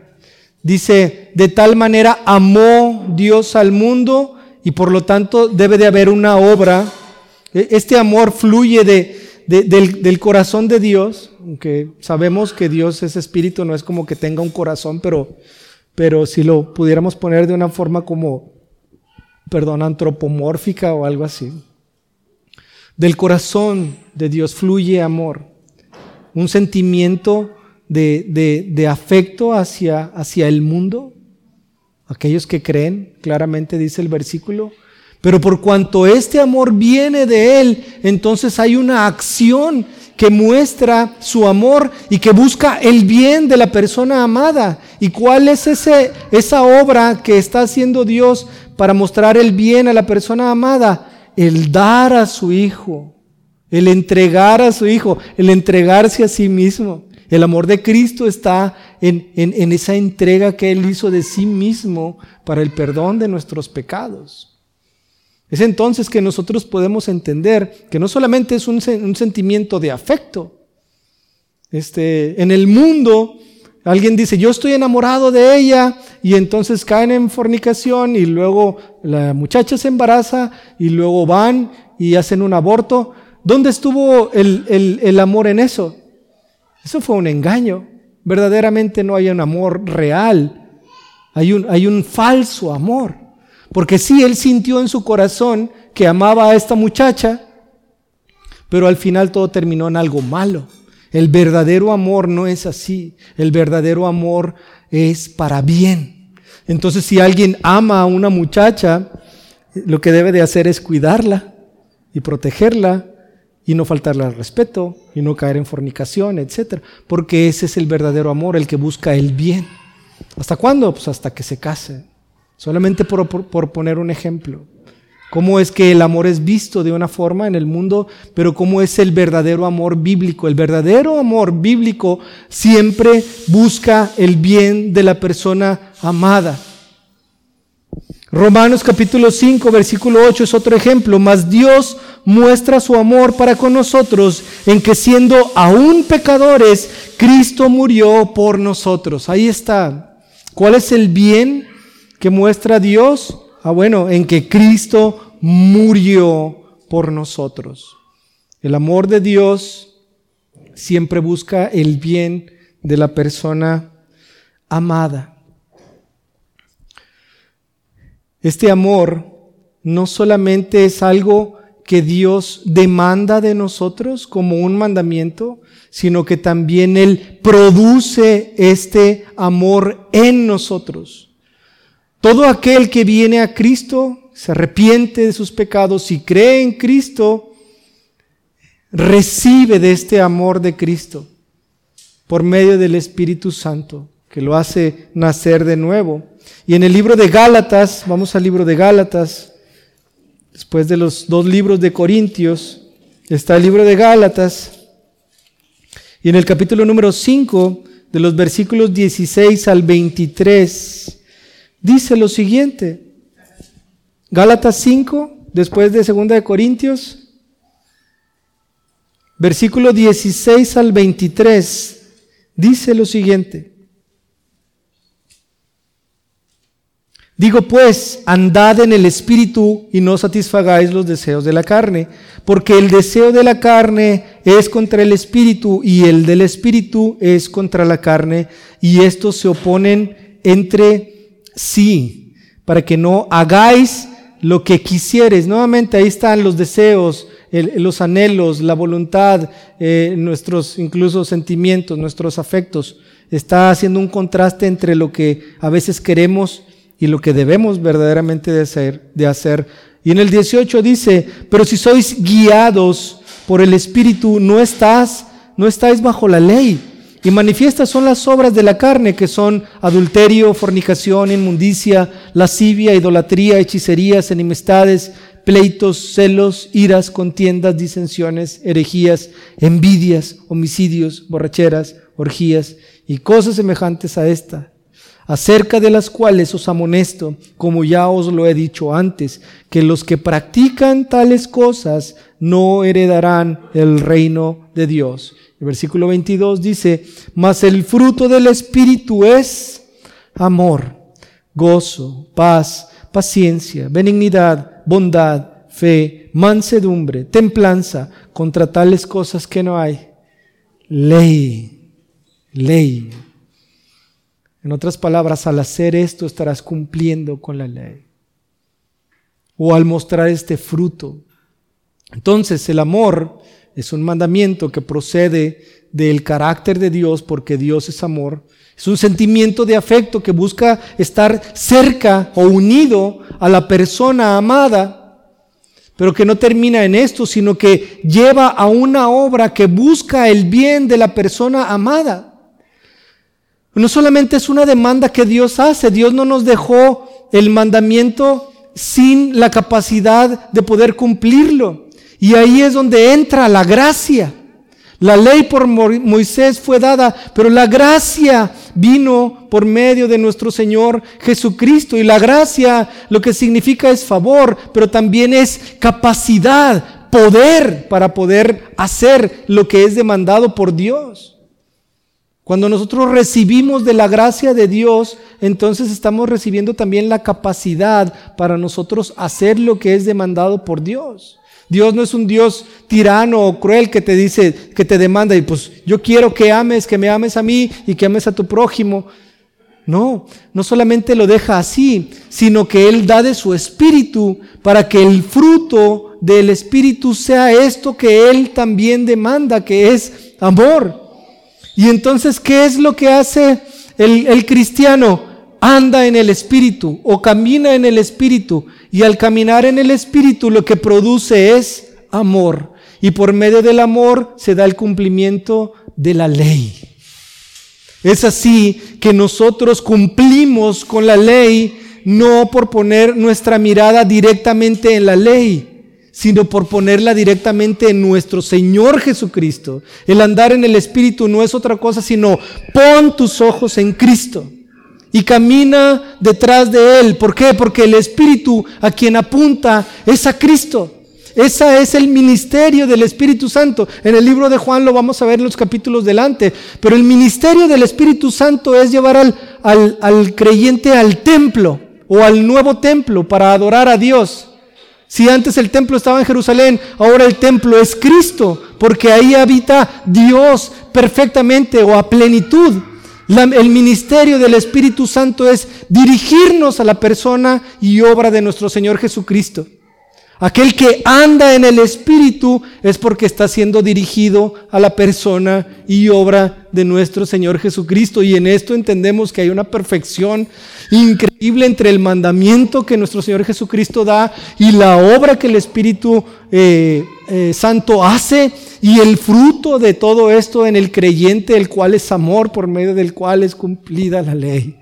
Dice, de tal manera amó Dios al mundo y por lo tanto debe de haber una obra. E, este amor fluye de, del, corazón de Dios, aunque sabemos que Dios es espíritu, no es como que tenga un corazón, pero, pero si lo pudiéramos poner de una forma como, perdón, antropomórfica o algo así. Del corazón de Dios fluye amor, un sentimiento de, afecto hacia, hacia el mundo, aquellos que creen, claramente dice el versículo, pero por cuanto este amor viene de Él, entonces hay una acción que muestra su amor y que busca el bien de la persona amada. ¿Y cuál es ese, esa obra que está haciendo Dios para mostrar el bien a la persona amada? El dar a su Hijo, el entregar a su Hijo, el entregarse a sí mismo. El amor de Cristo está en, esa entrega que Él hizo de sí mismo para el perdón de nuestros pecados. Es entonces que nosotros podemos entender que no solamente es un, sentimiento de afecto. Este, en el mundo, alguien dice, yo estoy enamorado de ella, y entonces caen en fornicación, y luego la muchacha se embaraza, y luego van y hacen un aborto. ¿Dónde estuvo el, el amor en eso? Eso fue un engaño. Verdaderamente no hay un amor real. Hay un, hay un falso amor. Porque sí, él sintió en su corazón que amaba a esta muchacha, pero al final todo terminó en algo malo. El verdadero amor no es así. El verdadero amor es para bien. Entonces, si alguien ama a una muchacha, lo que debe de hacer es cuidarla y protegerla y no faltarle al respeto y no caer en fornicación, etc. Porque ese es el verdadero amor, el que busca el bien. ¿Hasta cuándo? Pues hasta que se case. Solamente por, poner un ejemplo. Cómo es que el amor es visto de una forma en el mundo, pero cómo es el verdadero amor bíblico. El verdadero amor bíblico siempre busca el bien de la persona amada. Romanos capítulo 5, versículo 8 es otro ejemplo. Mas Dios muestra su amor para con nosotros en que siendo aún pecadores, Cristo murió por nosotros. Ahí está. ¿Cuál es el bien que muestra Dios? Ah, bueno, en que Cristo murió por nosotros. El amor de Dios siempre busca el bien de la persona amada. Este amor no solamente es algo que Dios demanda de nosotros como un mandamiento, sino que también Él produce este amor en nosotros. Todo aquel que viene a Cristo, se arrepiente de sus pecados y cree en Cristo, recibe de este amor de Cristo por medio del Espíritu Santo, que lo hace nacer de nuevo. Y en el libro de Gálatas, vamos al libro de Gálatas, después de los dos libros de Corintios, está el libro de Gálatas, y en el capítulo número 5, de los versículos 16 al 23, dice lo siguiente. Gálatas 5, después de 2 de Corintios, versículo 16 al 23, dice lo siguiente. Digo pues, andad en el Espíritu y no satisfagáis los deseos de la carne, porque el deseo de la carne es contra el Espíritu y el del Espíritu es contra la carne, y estos se oponen entre sí, para que no hagáis lo que quisieres. Nuevamente ahí están los deseos, los anhelos, la voluntad, eh, nuestros incluso sentimientos, nuestros afectos. Está haciendo un contraste entre lo que a veces queremos y lo que debemos verdaderamente de hacer, de hacer. Y en el 18 dice, pero si sois guiados por el Espíritu, no estás, no estáis bajo la ley. Y manifiestas son las obras de la carne, que son adulterio, fornicación, inmundicia, lascivia, idolatría, hechicerías, enemistades, pleitos, celos, iras, contiendas, disensiones, herejías, envidias, homicidios, borracheras, orgías y cosas semejantes a esta, acerca de las cuales os amonesto, como ya os lo he dicho antes, que los que practican tales cosas no heredarán el reino de Dios. El versículo 22 dice, mas el fruto del Espíritu es amor, gozo, paz, paciencia, benignidad, bondad, fe, mansedumbre, templanza, contra tales cosas que no hay. Ley, ley. En otras palabras, al hacer esto estarás cumpliendo con la ley. O al mostrar este fruto. Entonces el amor es un mandamiento que procede del carácter de Dios porque Dios es amor. Es un sentimiento de afecto que busca estar cerca o unido a la persona amada, pero que no termina en esto, sino que lleva a una obra que busca el bien de la persona amada. No solamente es una demanda que Dios hace, Dios no nos dejó el mandamiento sin la capacidad de poder cumplirlo. Y ahí es donde entra la gracia. La ley por Moisés fue dada, pero la gracia vino por medio de nuestro Señor Jesucristo. Y la gracia lo que significa es favor, pero también es capacidad, poder para poder hacer lo que es demandado por Dios. Cuando nosotros recibimos de la gracia de Dios, entonces estamos recibiendo también la capacidad para nosotros hacer lo que es demandado por Dios. Dios no es un Dios tirano o cruel que te dice, que te demanda y pues yo quiero que ames, que me ames a mí y que ames a tu prójimo. No, no solamente lo deja así, sino que Él da de su espíritu para que el fruto del espíritu sea esto que Él también demanda, que es amor. Y entonces, ¿qué es lo que hace el, el cristiano? Anda en el espíritu o camina en el espíritu y al caminar en el Espíritu lo que produce es amor. Y por medio del amor se da el cumplimiento de la ley. Es así que nosotros cumplimos con la ley no por poner nuestra mirada directamente en la ley, sino por ponerla directamente en nuestro Señor Jesucristo. El andar en el Espíritu no es otra cosa sino pon tus ojos en Cristo y camina detrás de Él. ¿Por qué? Porque el Espíritu a quien apunta es a Cristo. Ese es el ministerio del Espíritu Santo. En el libro de Juan lo vamos a ver en los capítulos delante. Pero el ministerio del Espíritu Santo es llevar al, al, al creyente al templo o al nuevo templo para adorar a Dios. Si antes el templo estaba en Jerusalén, ahora el templo es Cristo, porque ahí habita Dios perfectamente o a plenitud el ministerio del Espíritu Santo es dirigirnos a la persona y obra de nuestro Señor Jesucristo. Aquel que anda en el Espíritu es porque está siendo dirigido a la persona y obra de nuestro Señor Jesucristo. Y en esto entendemos que hay una perfección increíble entre el mandamiento que nuestro Señor Jesucristo da y la obra que el Espíritu eh, eh, Santo hace y el fruto de todo esto en el creyente, el cual es amor, por medio del cual es cumplida la ley.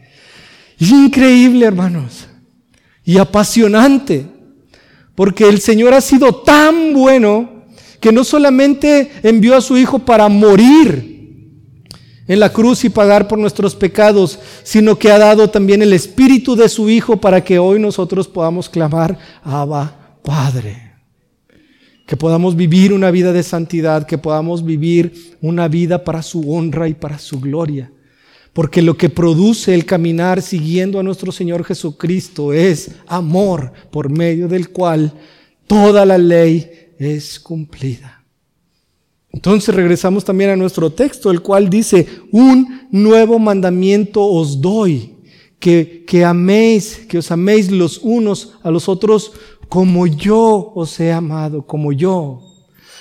Increíble, hermanos, y apasionante. Porque el Señor ha sido tan bueno que no solamente envió a su Hijo para morir en la cruz y pagar por nuestros pecados, sino que ha dado también el Espíritu de su Hijo para que hoy nosotros podamos clamar, Abba, Padre. Que podamos vivir una vida de santidad, que podamos vivir una vida para su honra y para su gloria. Porque lo que produce el caminar siguiendo a nuestro Señor Jesucristo es amor por medio del cual toda la ley es cumplida. Entonces regresamos también a nuestro texto, el cual dice, un nuevo mandamiento os doy, que, que améis, que os améis los unos a los otros como yo os he amado, como yo.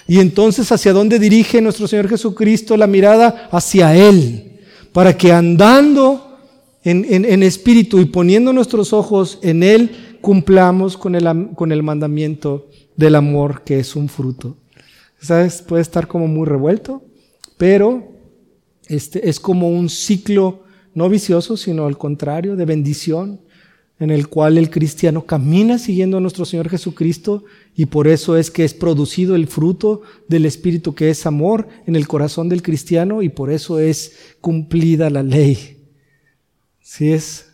Y entonces, ¿hacia dónde dirige nuestro Señor Jesucristo la mirada? Hacia Él para que andando en, espíritu y poniendo nuestros ojos en Él, cumplamos con el, con el mandamiento del amor, que es un fruto. ¿Sabes? Puede estar como muy revuelto, pero este, es como un ciclo no vicioso, sino al contrario, de bendición, en el cual el cristiano camina siguiendo a nuestro Señor Jesucristo y por eso es que es producido el fruto del Espíritu que es amor en el corazón del cristiano y por eso es cumplida la ley. Si es,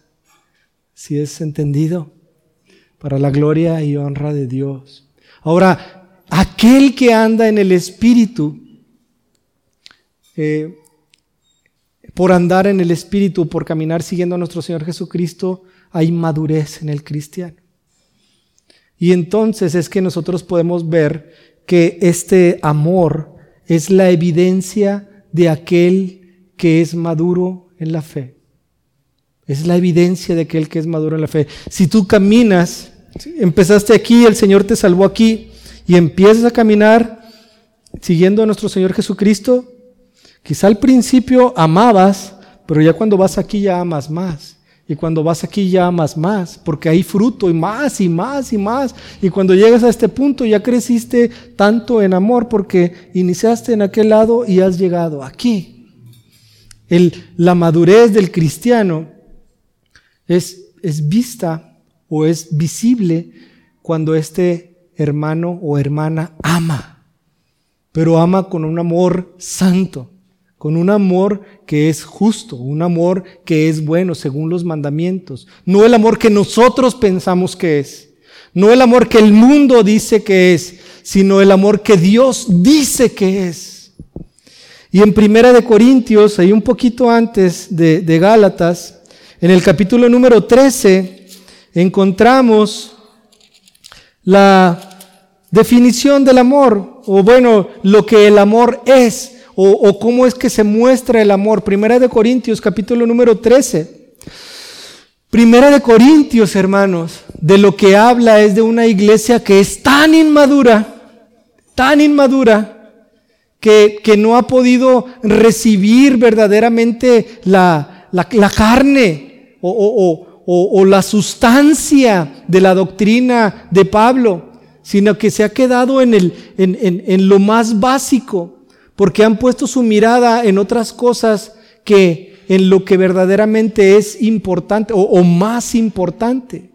si es entendido para la gloria y honra de Dios. Ahora, aquel que anda en el Espíritu, eh, por andar en el Espíritu, por caminar siguiendo a nuestro Señor Jesucristo, hay madurez en el cristiano. Y entonces es que nosotros podemos ver que este amor es la evidencia de aquel que es maduro en la fe. Es la evidencia de aquel que es maduro en la fe. Si tú caminas, empezaste aquí, el Señor te salvó aquí, y empiezas a caminar siguiendo a nuestro Señor Jesucristo, quizá al principio amabas, pero ya cuando vas aquí ya amas más. Y cuando vas aquí ya amas más, porque hay fruto y más y más y más. Y cuando llegas a este punto ya creciste tanto en amor porque iniciaste en aquel lado y has llegado aquí. La madurez del cristiano es vista o es visible cuando este hermano o hermana ama. pero ama con un amor santo, con un amor que es justo, un amor que es bueno según los mandamientos, no el amor que nosotros pensamos que es, no el amor que el mundo dice que es, sino el amor que Dios dice que es. Y en Primera de Corintios, ahí un poquito antes de, de Gálatas, en el capítulo número 13, encontramos la definición del amor, o bueno, lo que el amor es, o, cómo es que se muestra el amor. Primera de Corintios, capítulo número 13. Primera de Corintios, hermanos, de lo que habla es de una iglesia que es tan inmadura, tan inmadura, que, que no ha podido recibir verdaderamente la, la, carne o, o la sustancia de la doctrina de Pablo sino que se ha quedado en, el, en, lo más básico, porque han puesto su mirada en otras cosas que en lo que verdaderamente es importante o, más importante.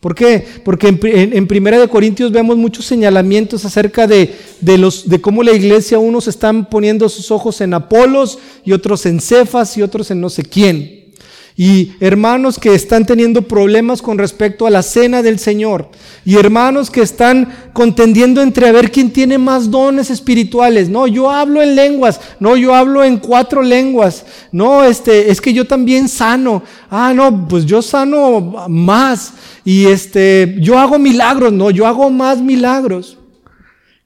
¿Por qué? Porque en, en, Primera de Corintios vemos muchos señalamientos acerca de, de, los, de cómo la iglesia, unos están poniendo sus ojos en Apolos y otros en Cefas y otros en no sé quién y hermanos que están teniendo problemas con respecto a la cena del Señor y hermanos que están contendiendo entre a ver quién tiene más dones espirituales. No, yo hablo en lenguas, no, yo hablo en cuatro lenguas. No, este, es que yo también sano. Ah, no, pues yo sano más y este, yo hago milagros, no, yo hago más milagros.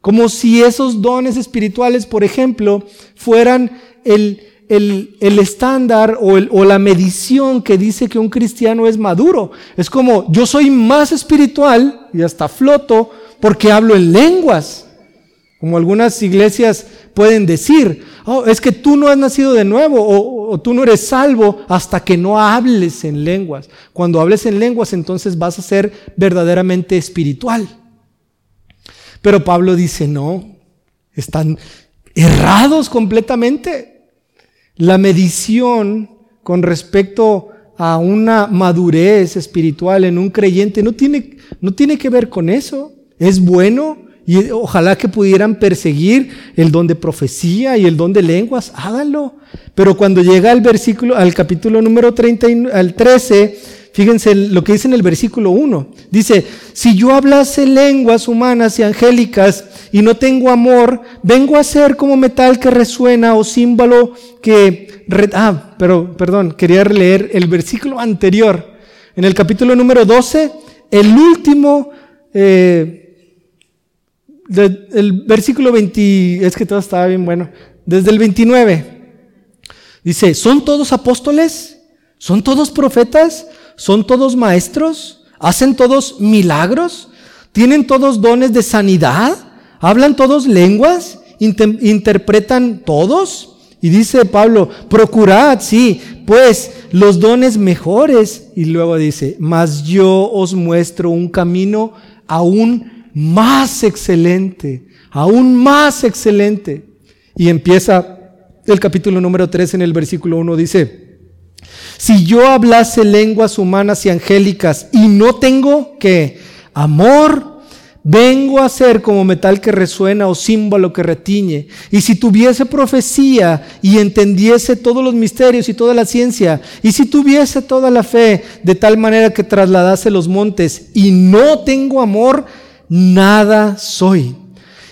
Como si esos dones espirituales, por ejemplo, fueran el el, estándar o, o, la medición que dice que un cristiano es maduro. Es como, yo soy más espiritual y hasta floto porque hablo en lenguas. Como algunas iglesias pueden decir, oh, es que tú no has nacido de nuevo o, o tú no eres salvo hasta que no hables en lenguas. Cuando hables en lenguas entonces vas a ser verdaderamente espiritual. Pero Pablo dice, no, están errados completamente. La medición con respecto a una madurez espiritual en un creyente no tiene, no tiene que ver con eso. Es bueno y ojalá que pudieran perseguir el don de profecía y el don de lenguas, háganlo. Pero cuando llega al versículo, al capítulo número 30, al 13, Fíjense lo que dice en el versículo 1. Dice, si yo hablase lenguas humanas y angélicas y no tengo amor, vengo a ser como metal que resuena o símbolo que... ah, pero perdón, quería leer el versículo anterior. En el capítulo número 12, el último... Eh, el versículo 20, es que todo estaba bien bueno, desde el 29, dice, ¿son todos apóstoles? ¿Son todos profetas? ¿Son todos maestros? ¿Hacen todos milagros? ¿Tienen todos dones de sanidad? ¿Hablan todos lenguas? ¿Interpretan todos? Y dice Pablo, procurad, sí, pues los dones mejores. Y luego dice, mas yo os muestro un camino aún más excelente, aún más excelente. Y empieza el capítulo número 3 en el versículo 1, dice, si yo hablase lenguas humanas y angélicas y no tengo que amor, vengo a ser como metal que resuena o símbolo que retiñe. Y si tuviese profecía y entendiese todos los misterios y toda la ciencia, y si tuviese toda la fe de tal manera que trasladase los montes y no tengo amor, nada soy.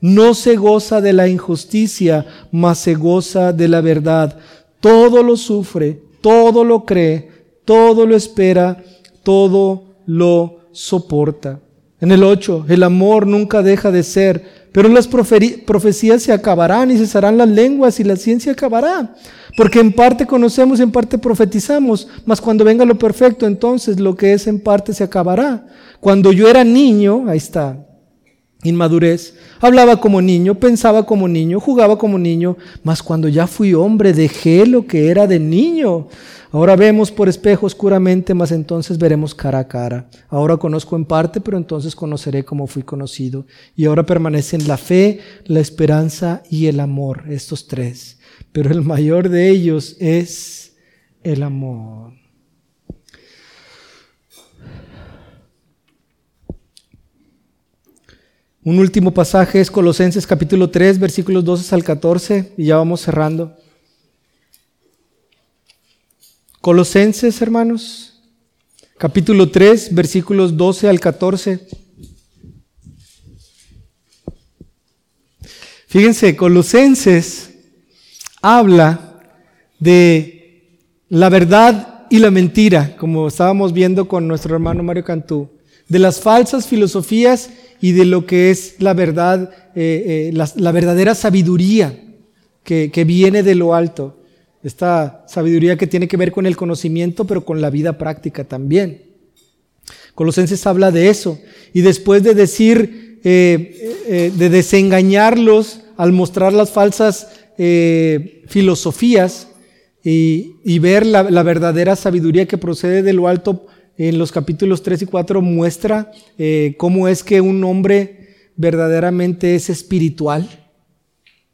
no se goza de la injusticia, mas se goza de la verdad. Todo lo sufre, todo lo cree, todo lo espera, todo lo soporta. En el 8, el amor nunca deja de ser, pero las profecías se acabarán y cesarán las lenguas y la ciencia acabará. Porque en parte conocemos, en parte profetizamos, mas cuando venga lo perfecto, entonces lo que es en parte se acabará. Cuando yo era niño, ahí está, inmadurez. Hablaba como niño, pensaba como niño, jugaba como niño, mas cuando ya fui hombre dejé lo que era de niño. Ahora vemos por espejo oscuramente, mas entonces veremos cara a cara. Ahora conozco en parte, pero entonces conoceré como fui conocido. Y ahora permanecen la fe, la esperanza y el amor, estos tres. Pero el mayor de ellos es el amor. Un último pasaje es Colosenses capítulo 3, versículos 12 al 14, y ya vamos cerrando. Colosenses, hermanos, capítulo 3, versículos 12 al 14. Fíjense, Colosenses habla de la verdad y la mentira, como estábamos viendo con nuestro hermano Mario Cantú, de las falsas filosofías y de lo que es la verdad, eh, eh, la, verdadera sabiduría que, que viene de lo alto. Esta sabiduría que tiene que ver con el conocimiento, pero con la vida práctica también. Colosenses habla de eso. Y después de decir, eh, de desengañarlos al mostrar las falsas filosofías y, y ver la, verdadera sabiduría que procede de lo alto, en los capítulos 3 y 4 muestra eh, cómo es que un hombre verdaderamente es espiritual,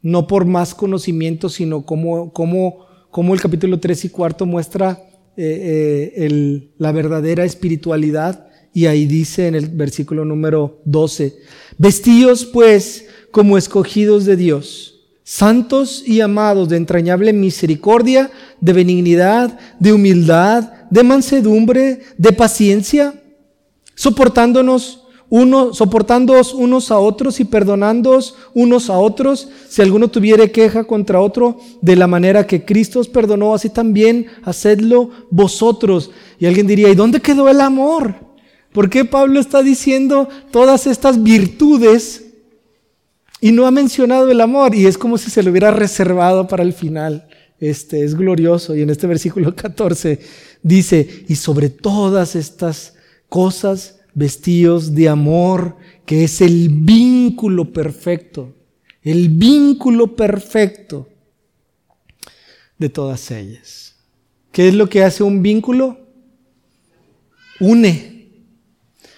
no por más conocimiento, sino cómo, cómo, el capítulo 3 y 4 muestra eh, eh, la verdadera espiritualidad. Y ahí dice en el versículo número 12, vestíos pues como escogidos de Dios santos y amados de entrañable misericordia, de benignidad, de humildad, de mansedumbre, de paciencia, soportándonos uno, soportándoos unos a otros y perdonándoos unos a otros, si alguno tuviere queja contra otro, de la manera que Cristo os perdonó, así también hacedlo vosotros. Y alguien diría, ¿y dónde quedó el amor? ¿Por qué Pablo está diciendo todas estas virtudes y no ha mencionado el amor y es como si se lo hubiera reservado para el final. Este es glorioso y en este versículo 14 dice, "Y sobre todas estas cosas vestidos de amor, que es el vínculo perfecto, el vínculo perfecto de todas ellas." ¿Qué es lo que hace un vínculo? Une.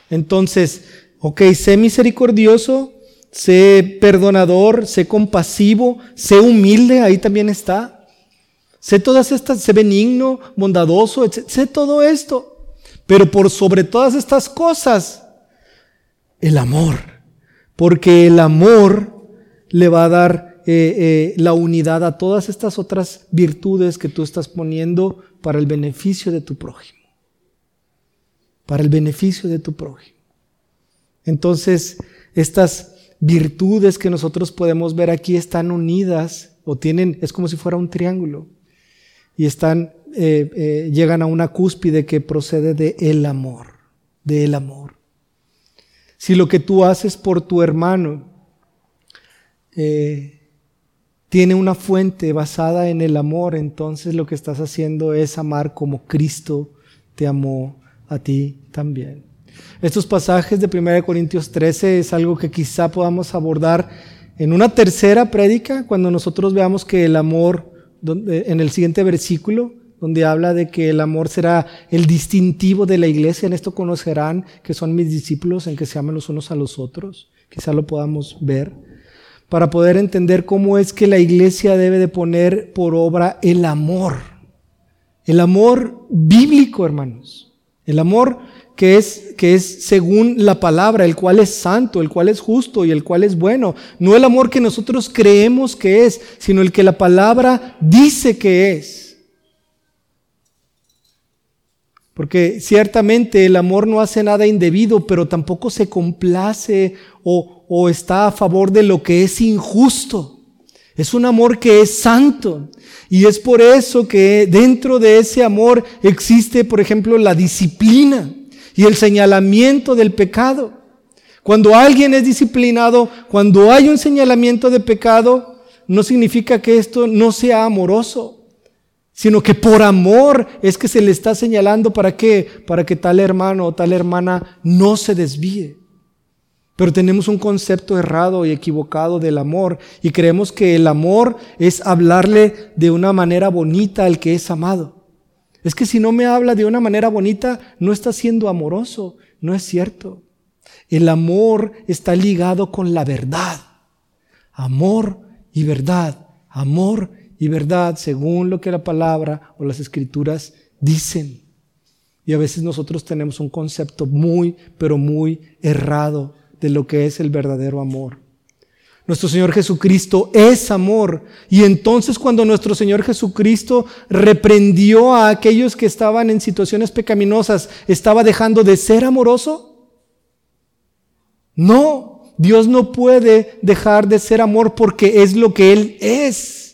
Entonces, ok, sé misericordioso, sé perdonador, sé compasivo, sé humilde, ahí también está. Sé todas estas, sé benigno, bondadoso, sé todo esto. Pero por sobre todas estas cosas, el amor. Porque el amor le va a dar eh, eh, la unidad a todas estas otras virtudes que tú estás poniendo para el beneficio de tu prójimo. Para el beneficio de tu prójimo. Entonces, estas virtudes que nosotros podemos ver aquí están unidas o tienen, es como si fuera un triángulo y están, eh, eh, llegan a una cúspide que procede de el amor, de el amor. Si lo que tú haces por tu hermano eh, tiene una fuente basada en el amor, entonces lo que estás haciendo es amar como Cristo te amó a ti también. Estos pasajes de 1 Corintios 13 es algo que quizá podamos abordar en una tercera prédica, cuando nosotros veamos que el amor, en el siguiente versículo, donde habla de que el amor será el distintivo de la iglesia, en esto conocerán que son mis discípulos, en que se aman los unos a los otros, quizá lo podamos ver, para poder entender cómo es que la iglesia debe de poner por obra el amor, el amor bíblico, hermanos, el amor que es, que es según la palabra, el cual es santo, el cual es justo y el cual es bueno. No el amor que nosotros creemos que es, sino el que la palabra dice que es. Porque ciertamente el amor no hace nada indebido, pero tampoco se complace o, o está a favor de lo que es injusto. Es un amor que es santo. Y es por eso que dentro de ese amor existe, por ejemplo, la disciplina y el señalamiento del pecado. Cuando alguien es disciplinado, cuando hay un señalamiento de pecado, no significa que esto no sea amoroso, sino que por amor es que se le está señalando para qué, para que tal hermano o tal hermana no se desvíe. Pero tenemos un concepto errado y equivocado del amor y creemos que el amor es hablarle de una manera bonita al que es amado. Es que si no me habla de una manera bonita, no está siendo amoroso. No es cierto. El amor está ligado con la verdad. Amor y verdad. Amor y verdad, según lo que la palabra o las escrituras dicen. Y a veces nosotros tenemos un concepto muy, pero muy errado de lo que es el verdadero amor. Nuestro Señor Jesucristo es amor. Y entonces cuando nuestro Señor Jesucristo reprendió a aquellos que estaban en situaciones pecaminosas, ¿estaba dejando de ser amoroso? No, Dios no puede dejar de ser amor porque es lo que Él es.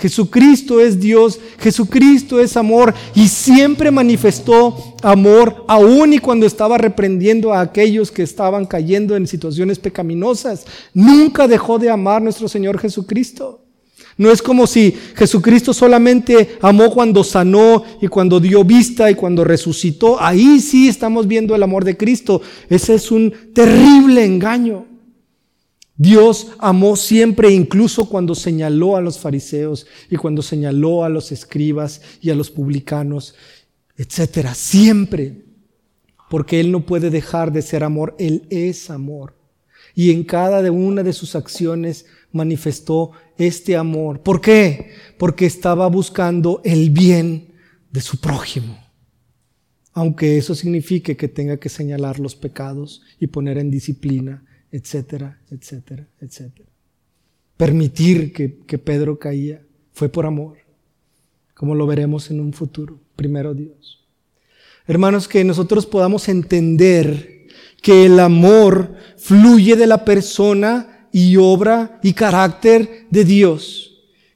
Jesucristo es Dios, Jesucristo es amor y siempre manifestó amor aún y cuando estaba reprendiendo a aquellos que estaban cayendo en situaciones pecaminosas. Nunca dejó de amar nuestro Señor Jesucristo. No es como si Jesucristo solamente amó cuando sanó y cuando dio vista y cuando resucitó. Ahí sí estamos viendo el amor de Cristo. Ese es un terrible engaño. Dios amó siempre, incluso cuando señaló a los fariseos y cuando señaló a los escribas y a los publicanos, etcétera. Siempre. Porque Él no puede dejar de ser amor. Él es amor. Y en cada una de sus acciones manifestó este amor. ¿Por qué? Porque estaba buscando el bien de su prójimo. Aunque eso signifique que tenga que señalar los pecados y poner en disciplina etcétera, etcétera, etcétera. Permitir que, que Pedro caía fue por amor, como lo veremos en un futuro, primero Dios. Hermanos, que nosotros podamos entender que el amor fluye de la persona y obra y carácter de Dios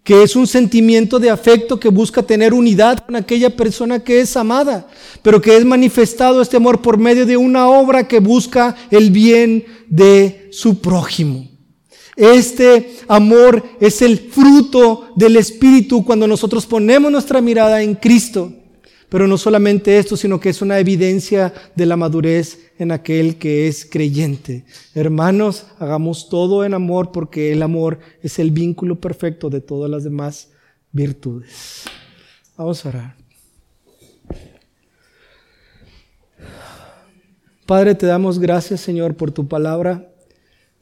que es un sentimiento de afecto que busca tener unidad con aquella persona que es amada, pero que es manifestado este amor por medio de una obra que busca el bien de su prójimo. Este amor es el fruto del Espíritu cuando nosotros ponemos nuestra mirada en Cristo. Pero no solamente esto, sino que es una evidencia de la madurez en aquel que es creyente. Hermanos, hagamos todo en amor porque el amor es el vínculo perfecto de todas las demás virtudes. Vamos a orar. Padre, te damos gracias, Señor, por tu palabra.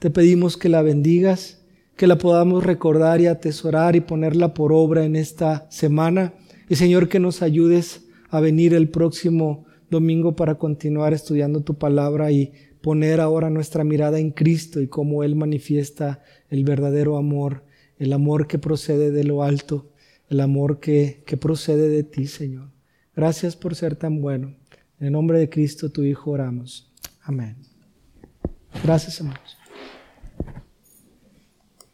Te pedimos que la bendigas, que la podamos recordar y atesorar y ponerla por obra en esta semana. Y Señor, que nos ayudes a venir el próximo domingo para continuar estudiando tu palabra y poner ahora nuestra mirada en Cristo y cómo Él manifiesta el verdadero amor, el amor que procede de lo alto, el amor que, que procede de ti, Señor. Gracias por ser tan bueno. En el nombre de Cristo, tu Hijo, oramos. Amén. Gracias, hermanos.